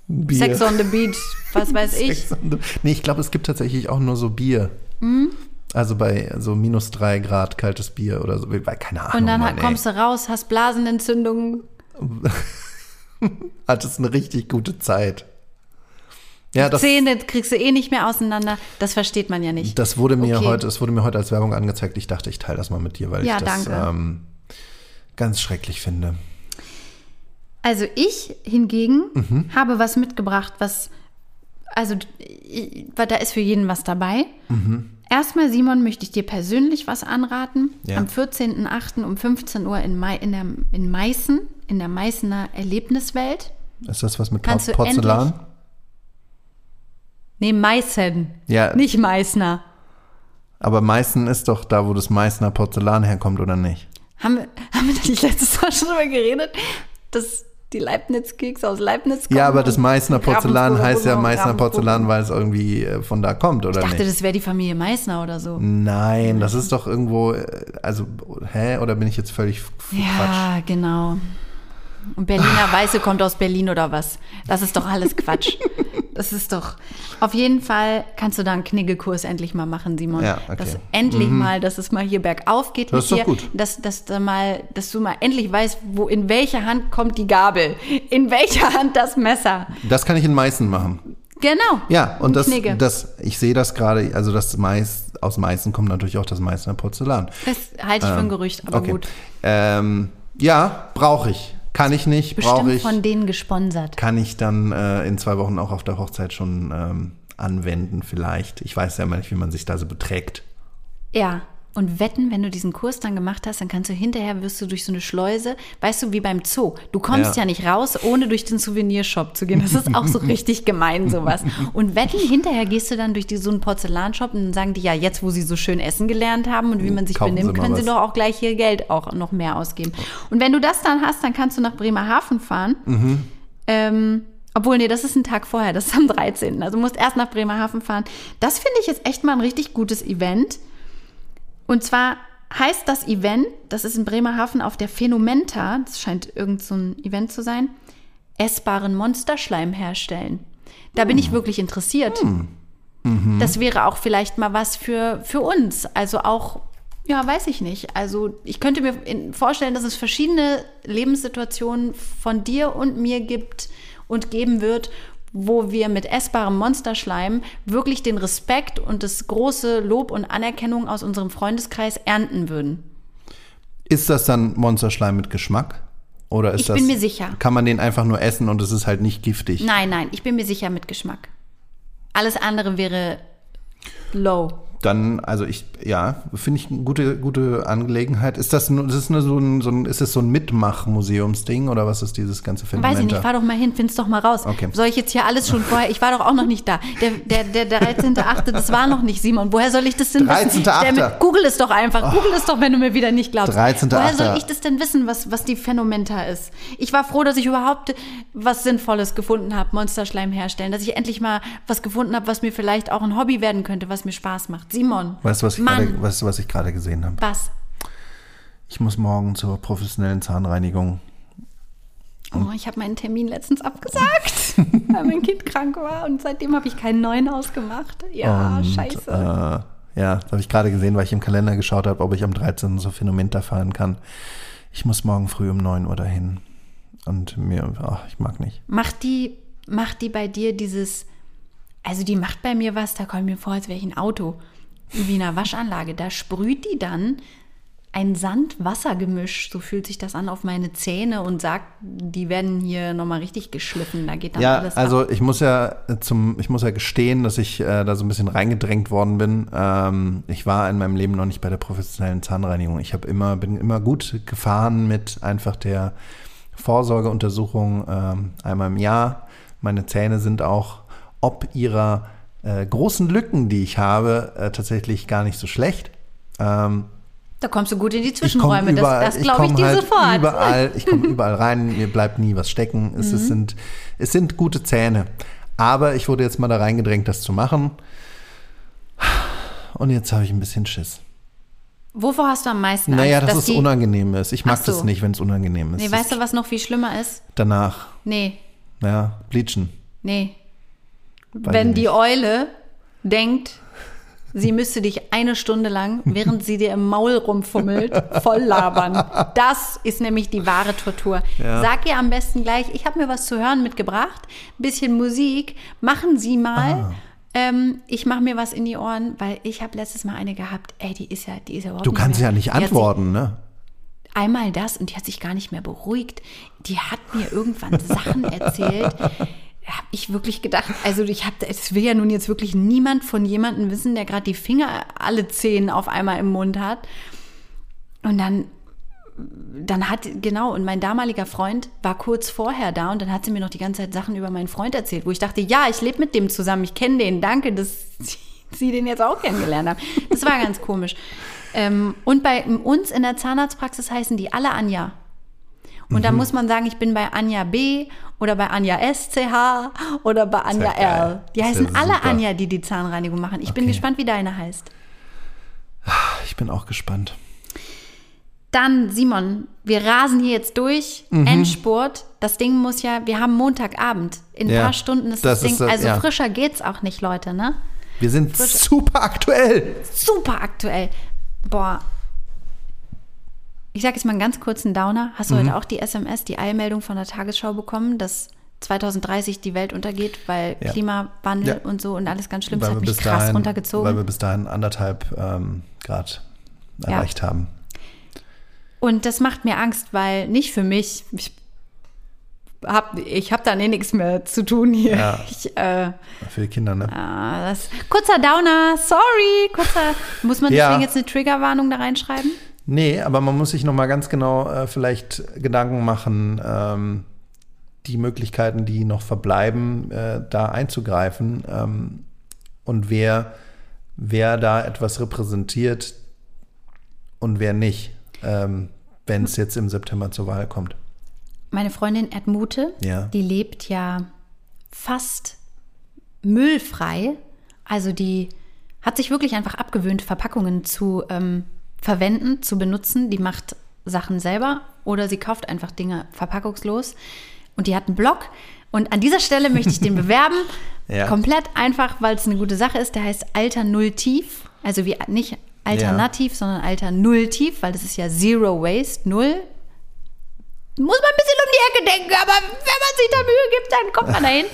Bier. Sex on the Beach, was weiß ich. The- Nee, ich glaube, es gibt tatsächlich auch nur so Bier. Mhm. Also bei so minus drei Grad kaltes Bier oder so. Weil, Keine Ahnung. Und dann Mann, kommst du raus, hast Blasenentzündungen. Hattest eine richtig gute Zeit. Ja, das- Zähne kriegst du eh nicht mehr auseinander. Das versteht man ja nicht. Das wurde mir Okay. heute, das wurde mir heute als Werbung angezeigt. Ich dachte, ich teile das mal mit dir, weil Ja, ich das ähm, ganz schrecklich finde. Also ich hingegen Mhm. habe was mitgebracht, was, also da ist für jeden was dabei. Mhm. Erstmal, Simon, möchte ich dir persönlich was anraten. Ja. Am 14.08. um 15 Uhr in, Mai, in, der, in Meißen, in der Meißener Erlebniswelt. Ist das was mit Kannst Porzellan? Nee, Meißen, Ja, nicht Meißner. aber Meißen ist doch da, wo das Meißner Porzellan herkommt, oder nicht? Haben wir, haben wir nicht letztes Mal schon drüber geredet, dass die Leibniz-Kekse aus Leibniz kommen? Ja, aber das Meißner Porzellan heißt ja Meißner. Porzellan, weil es irgendwie äh, von da kommt, oder Ich dachte, nicht? das wäre die Familie Meißner oder so. Nein, das ist doch irgendwo, äh, also, hä? Oder bin ich jetzt völlig f- Quatsch? Ja, genau. Und Berliner Weiße kommt aus Berlin oder was? Das ist doch alles Quatsch. Das ist doch. Auf jeden Fall kannst du da einen Kniggelkurs endlich mal machen, Simon. Ja, okay. Dass endlich mal, dass es mal hier bergauf geht Das ist mit doch dir. gut. Dass, dass, du mal, dass du mal endlich weißt, wo in welcher Hand kommt die Gabel, in welcher Hand das Messer. Das kann ich in Meißen machen. Genau. Ja, und das, Knigge. das, ich sehe das gerade, also das Mais, aus Meißen kommt natürlich auch das Meißner Porzellan. Das halte ich für ein Gerücht, aber okay. gut. Ähm, ja, brauche ich. Kann ich nicht, brauche Bestimmt ich. von denen gesponsert. Kann ich dann äh, in zwei Wochen auch auf der Hochzeit schon ähm, anwenden, vielleicht. Ich weiß ja immer nicht, wie man sich da so beträgt. Ja. Und wetten, wenn du diesen Kurs dann gemacht hast, dann kannst du hinterher, wirst du durch so eine Schleuse, weißt du, wie beim Zoo. Du kommst Ja. ja, nicht raus, ohne durch den Souvenirshop zu gehen. Das ist auch so richtig gemein, sowas. Und wetten, hinterher gehst du dann durch die, so einen Porzellanshop und dann sagen die, ja, jetzt, wo sie so schön essen gelernt haben und wie man sich Kaufen Sie benimmt, mal können sie was. doch auch gleich hier Geld auch noch mehr ausgeben. Und wenn du das dann hast, dann kannst du nach Bremerhaven fahren. Mhm. Ähm, obwohl, nee, das ist ein Tag vorher, das ist am 13. Also du musst erst nach Bremerhaven fahren. Das finde ich jetzt echt mal ein richtig gutes Event. Und zwar heißt das Event, das ist in Bremerhaven auf der Phänomenta, das scheint irgend so ein Event zu sein, essbaren Monsterschleim herstellen. Da bin ich wirklich interessiert. Das wäre auch vielleicht mal was für, für uns. Also auch, ja, weiß ich nicht. Also ich könnte mir vorstellen, dass es verschiedene Lebenssituationen von dir und mir gibt und geben wird, wo wir mit essbarem Monsterschleim wirklich den Respekt und das große Lob und Anerkennung aus unserem Freundeskreis ernten würden. Ist das dann Monsterschleim mit Geschmack? Oder ist Ich das, bin mir sicher. Kann man den einfach nur essen und es ist halt nicht giftig? Nein, nein, ich bin mir sicher mit Geschmack. Alles andere wäre low. Dann, also ich, ja, finde ich eine gute, gute Angelegenheit. Ist das nur, ist das nur so ein, so ein, ist das so ein Mitmach-Museumsding oder was ist dieses ganze Phänomen? Weiß ich nicht, fahr doch mal hin, find's doch mal raus. Okay. Soll ich jetzt hier alles schon vorher? Ich war doch auch noch nicht da. Der, der, der 13.8., das war noch nicht, Simon. Woher soll ich das denn wissen? 13.8.. Der mit- Google es doch einfach. Google es doch, wenn du mir wieder nicht glaubst. 13.8.. Woher soll ich das denn wissen, was, was die Phänomenta ist? Ich war froh, dass ich überhaupt was Sinnvolles gefunden habe, Monsterschleim herstellen. Dass ich endlich mal was gefunden habe, was mir vielleicht auch ein Hobby werden könnte, was mir Spaß macht. Simon. Weißt du, was ich gerade, weißt du, was ich gerade gesehen habe? Was? Ich muss morgen zur professionellen Zahnreinigung. Oh, ich habe meinen Termin letztens abgesagt, weil mein Kind krank war und seitdem habe ich keinen neuen ausgemacht. Ja, und, scheiße. Äh, ja, das habe ich gerade gesehen, weil ich im Kalender geschaut habe, ob ich am 13. zur Phänomenta fahren kann. Ich muss morgen früh um 9 Uhr dahin. Und mir, ach, ich mag nicht. Macht die, macht die bei dir dieses, also die macht bei mir was, da kommt mir vor, als wäre ich ein Auto. Wie in einer Waschanlage. Da sprüht die dann ein Sand-Wasser-Gemisch, so fühlt sich das an, auf meine Zähne und sagt, die werden hier nochmal richtig geschliffen. Da geht dann Ja, alles also ab. ich muss ja zum, ich muss ja gestehen, dass ich äh, da so ein bisschen reingedrängt worden bin. Ähm, ich war in meinem Leben noch nicht bei der professionellen Zahnreinigung. Ich habe immer, bin immer gut gefahren mit einfach der Vorsorgeuntersuchung ähm, einmal im Jahr. Meine Zähne sind auch ob ihrer äh, großen Lücken, die ich habe, äh, tatsächlich gar nicht so schlecht. Ähm, Da kommst du gut in die ich Zwischenräume. überall- das das glaube ich komm dir halt sofort. Überall, ich komme überall rein, mir bleibt nie was stecken. Es, Mhm. es, sind, es sind gute Zähne. Aber ich wurde jetzt mal da reingedrängt, das zu machen. Und jetzt habe ich ein bisschen Schiss. Wovor hast du am meisten Naja, Angst? dass dass es unangenehm ist. Ich mag so. das nicht, wenn es unangenehm ist. Nee, weißt du, was noch viel schlimmer ist? Danach, Nee, ja, bleachen. nee. Weiß Wenn die. Eule denkt, sie müsste dich eine Stunde lang, während sie dir im Maul rumfummelt, voll labern. Das ist nämlich die wahre Tortur. Ja. Sag ihr am besten gleich, ich habe mir was zu hören mitgebracht, bisschen Musik, machen Sie mal. Ah. Ähm, ich mache mir was in die Ohren, weil ich habe letztes Mal eine gehabt. Ey, die ist ja, die ist ja überhaupt Du kannst mehr, ja nicht antworten, ne? einmal das und die hat sich gar nicht mehr beruhigt. Die hat mir irgendwann Sachen erzählt. Da habe ich wirklich gedacht, also ich habe, es will ja nun jetzt wirklich niemand von jemandem wissen, der gerade die Finger alle zehn auf einmal im Mund hat. Und dann, dann hat, genau, und mein damaliger Freund war kurz vorher da und dann hat sie mir noch die ganze Zeit Sachen über meinen Freund erzählt, wo ich dachte, ja, ich lebe mit dem zusammen, ich kenne den, danke, dass sie den jetzt auch kennengelernt haben. Das war ganz komisch. Ähm, und bei uns in der Zahnarztpraxis heißen die alle Anja. Und Mhm. da muss man sagen, ich bin bei Anja B oder bei Anja SCH oder bei Anja. L. Die Ist ja heißen alle super. Anja, die die Zahnreinigung machen. Ich bin Okay. gespannt, wie deine heißt. Ich bin auch gespannt. Dann, Simon, wir rasen hier jetzt durch. Mhm. Endspurt. Das Ding muss ja, wir haben Montagabend. In ein Ja, paar Stunden ist das, das Ding. ist das- also ja. frischer geht's auch nicht, Leute, ne? Wir sind super aktuell. Super aktuell. Boah. Ich sage jetzt mal einen ganz kurzen Downer. Hast du Mhm. heute auch die SMS, die Eilmeldung von der Tagesschau bekommen, dass 2030 die Welt untergeht, weil Ja. Klimawandel Ja. und so und alles ganz schlimm. Das Weil hat wir, mich krass dahin, runtergezogen. weil wir bis dahin anderthalb ähm, Grad Ja. erreicht haben. Und das macht mir Angst, weil nicht für mich. Ich habe ich hab da eh nichts mehr zu tun hier. Ja. Ich, äh, Für die Kinder, ne? ah, das, kurzer Downer, sorry. Kurzer, muss man Ja. deswegen jetzt eine Triggerwarnung da reinschreiben? Nee, aber man muss sich noch mal ganz genau äh, vielleicht Gedanken machen, ähm, die Möglichkeiten, die noch verbleiben, äh, da einzugreifen ähm, und wer, wer da etwas repräsentiert und wer nicht, ähm, wenn es jetzt im September zur Wahl kommt. Meine Freundin Erdmute, Ja. die lebt ja fast müllfrei. Also die hat sich wirklich einfach abgewöhnt, Verpackungen zu ähm, verwenden, zu benutzen. Die macht Sachen selber oder sie kauft einfach Dinge verpackungslos. Und die hat einen Blog. Und an dieser Stelle möchte ich den bewerben. Ja. Komplett einfach, weil es eine gute Sache ist. Der heißt Alter Null Tief. Also wie nicht alternativ, sondern Alter Null Tief, weil das ist ja Zero Waste, Null muss man ein bisschen um die Ecke denken, aber wenn man sich da Mühe gibt, dann kommt man dahin.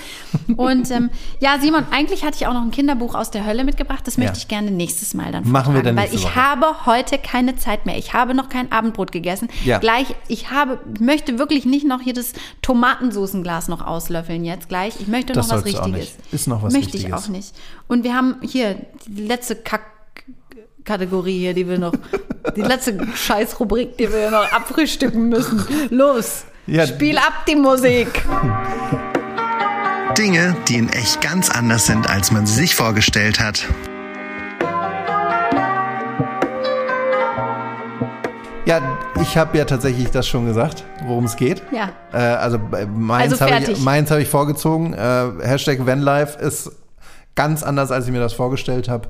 Und ähm, ja, Simon, eigentlich hatte ich auch noch ein Kinderbuch aus der Hölle mitgebracht. Das möchte Ja. ich gerne nächstes Mal dann Machen wir dann Weil ich Woche. habe heute keine Zeit mehr. Ich habe noch kein Abendbrot gegessen. Ja. Gleich, ich habe, möchte wirklich nicht noch hier das Tomatensoßenglas noch auslöffeln jetzt gleich. Ich möchte Das noch was Richtiges. nicht. Ist noch was möchte Richtiges. ich auch nicht. Und wir haben hier die letzte Kack. Kategorie hier, die wir noch, die letzte Scheißrubrik, die wir noch abfrühstücken müssen. Los, Ja. spiel ab die Musik. Dinge, die in echt ganz anders sind, als man sie sich vorgestellt hat. Ja, ich habe ja tatsächlich das schon gesagt, worum es geht. Ja. Äh, also äh, meins Also habe ich, meins hab ich vorgezogen. Äh, Hashtag Vanlife ist ganz anders, als ich mir das vorgestellt habe.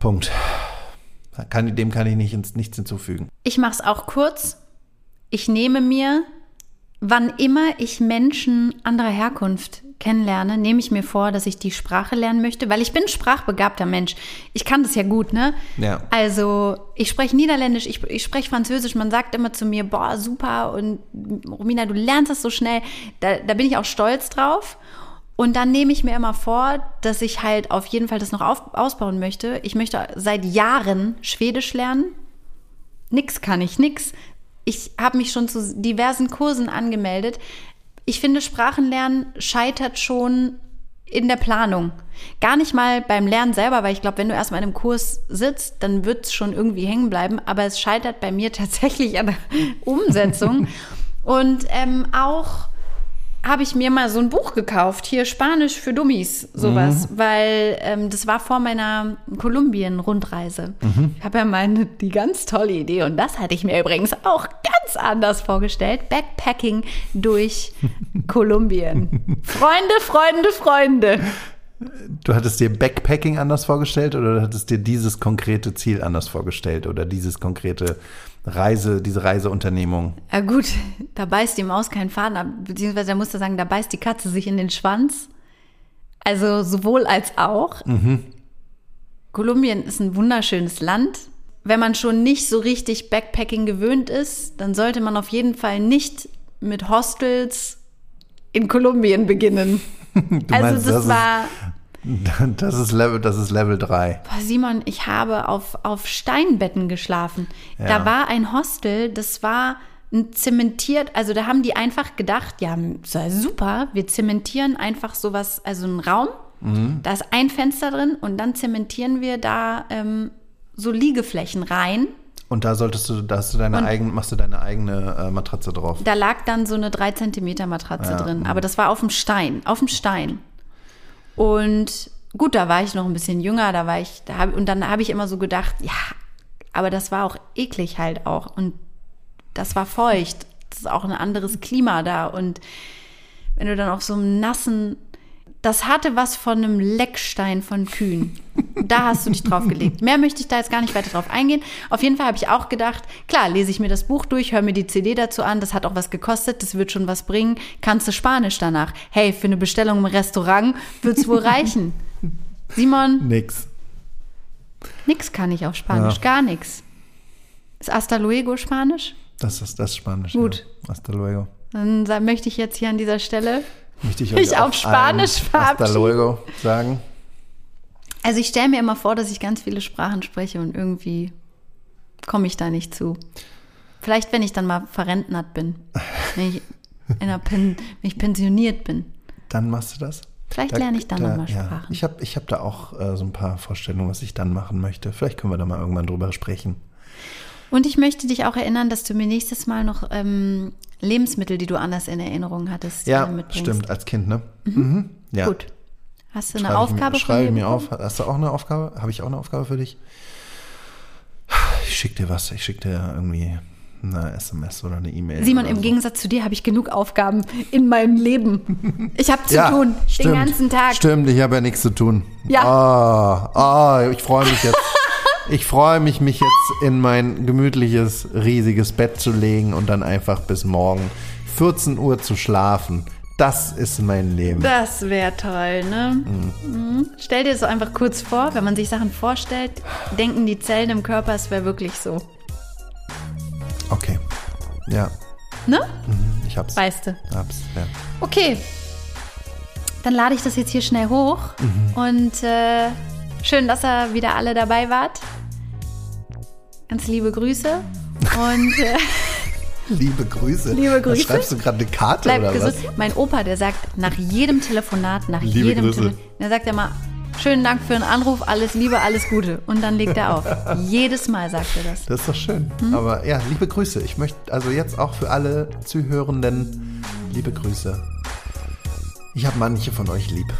Punkt. Kann, dem kann ich nicht, nichts hinzufügen. Ich mache es auch kurz. Ich nehme mir, wann immer ich Menschen anderer Herkunft kennenlerne, nehme ich mir vor, dass ich die Sprache lernen möchte, weil ich bin ein sprachbegabter Mensch. Ich kann das ja gut, ne? Ja. Also ich spreche Niederländisch, ich, ich spreche Französisch. Man sagt immer zu mir, boah, super und Romina, du lernst das so schnell. Da, da bin ich auch stolz drauf. Und dann nehme ich mir immer vor, dass ich halt auf jeden Fall das noch auf, ausbauen möchte. Ich möchte seit Jahren Schwedisch lernen. Nix kann ich, nix. Ich habe mich schon zu diversen Kursen angemeldet. Ich finde, Sprachenlernen scheitert schon in der Planung. Gar nicht mal beim Lernen selber, weil ich glaube, wenn du erstmal in einem Kurs sitzt, dann wird es schon irgendwie hängen bleiben. Aber es scheitert bei mir tatsächlich an der Umsetzung. Und ähm, auch habe ich mir mal so ein Buch gekauft, hier Spanisch für Dummies, sowas, weil ähm, das war vor meiner Kolumbien-Rundreise. Ich habe ja meine, die ganz tolle Idee und das hatte ich mir übrigens auch ganz anders vorgestellt. Backpacking durch Kolumbien. Freunde, Freunde, Freunde. Du hattest dir Backpacking anders vorgestellt oder du hattest dir dieses konkrete Ziel anders vorgestellt oder dieses konkrete Reise, diese Reiseunternehmung? Ja gut, da beißt die Maus keinen Faden ab, beziehungsweise er musste sagen, da beißt die Katze sich in den Schwanz. Also sowohl als auch. Kolumbien ist ein wunderschönes Land. Wenn man schon nicht so richtig Backpacking gewöhnt ist, dann sollte man auf jeden Fall nicht mit Hostels in Kolumbien beginnen. Du also meinst, das, das war, Das ist Level, das ist Level 3. Boah, Simon, ich habe auf, auf Steinbetten geschlafen. Ja. Da war ein Hostel, das war ein zementiert, also da haben die einfach gedacht, ja, super, wir zementieren einfach sowas, also einen Raum, Mhm. da ist ein Fenster drin und dann zementieren wir da ähm, so Liegeflächen rein. Und da solltest du, da hast du deine eigene, machst du deine eigene äh, Matratze drauf. Da lag dann so eine 3 Zentimeter Matratze Ja, drin, mhm. aber das war auf dem Stein, auf dem Stein. Und gut, da war ich noch ein bisschen jünger, da war ich, da hab, und dann habe ich immer so gedacht, ja, aber das war auch eklig halt auch und das war feucht. Das ist auch ein anderes Klima da und wenn du dann auf so einem nassen, das hatte was von einem Leckstein von Kühen. Da hast du dich drauf gelegt. Mehr möchte ich da jetzt gar nicht weiter drauf eingehen. Auf jeden Fall habe ich auch gedacht, klar, lese ich mir das Buch durch, höre mir die CD dazu an, das hat auch was gekostet, das wird schon was bringen. Kannst du Spanisch danach? Hey, für eine Bestellung im Restaurant wird's wohl reichen. Simon, Nix. nix kann ich auf Spanisch, Ja. gar nix. Ist hasta luego Spanisch? Das ist das Spanisch. Gut. Ja. Hasta luego. Dann möchte ich jetzt hier an dieser Stelle Möchte ich, euch auf Spanisch verabschieden. sagen. Also ich stelle mir immer vor, dass ich ganz viele Sprachen spreche und irgendwie komme ich da nicht zu. Vielleicht, wenn ich dann mal verrentnert bin, wenn ich, in einer Pen, wenn ich pensioniert bin. Dann machst du das. Vielleicht lerne ich dann noch mal ja. Sprachen. Ich habe ich hab da auch äh, so ein paar Vorstellungen, was ich dann machen möchte. Vielleicht können wir da mal irgendwann drüber sprechen. Und ich möchte dich auch erinnern, dass du mir nächstes Mal noch ähm, Lebensmittel, die du anders in Erinnerung hattest, Ja, äh, mitbringst. stimmt, als Kind, ne? Mhm. Ja. Gut. Hast du eine Schreibe Aufgabe ich mir, schreibe mir auf. Hast du auch eine Aufgabe? Habe ich auch eine Aufgabe für dich? Ich schicke dir was. Ich schicke dir irgendwie eine SMS oder eine E-Mail. Simon, im so. Gegensatz zu dir habe ich genug Aufgaben in meinem Leben. Ich habe zu tun, stimmt. den ganzen Tag. Stimmt, ich habe ja nichts zu tun. Ja. Ah, ah, ich freue mich jetzt. Ich freue mich, mich jetzt in mein gemütliches, riesiges Bett zu legen und dann einfach bis morgen 14 Uhr zu schlafen. Das ist mein Leben. Das wäre toll, ne? Mhm. Stell dir das so einfach kurz vor, wenn man sich Sachen vorstellt, denken die Zellen im Körper, es wäre wirklich so. Okay. Ja, Ne? ich hab's. Weißt du. Hab's, ja. Okay. Dann lade ich das jetzt hier schnell hoch. Und äh, schön, dass ihr wieder alle dabei wart. Ganz liebe Grüße. Und äh, Liebe Grüße. Liebe Grüße. Was, schreibst du gerade eine Karte bleibt oder gesund. was? Mein Opa, der sagt nach jedem Telefonat, nach Liebe jedem Grüße. Telefonat, der sagt immer, schönen Dank für den Anruf, alles Liebe, alles Gute. Und dann legt er auf. Jedes Mal sagt er das. Das ist doch schön. Hm? Aber ja, liebe Grüße. Ich möchte also jetzt auch für alle Zuhörenden liebe Grüße. Ich habe manche von euch lieb.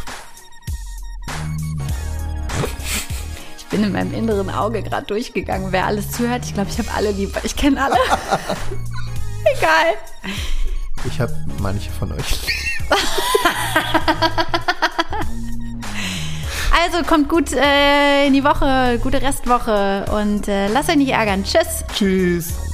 Ich bin in meinem inneren Auge gerade durchgegangen, wer alles zuhört. Ich glaube, ich habe alle lieb, ich kenne alle. Egal. Ich habe manche von euch. Also kommt gut äh, in die Woche, gute Restwoche und äh, lasst euch nicht ärgern. Tschüss. Tschüss.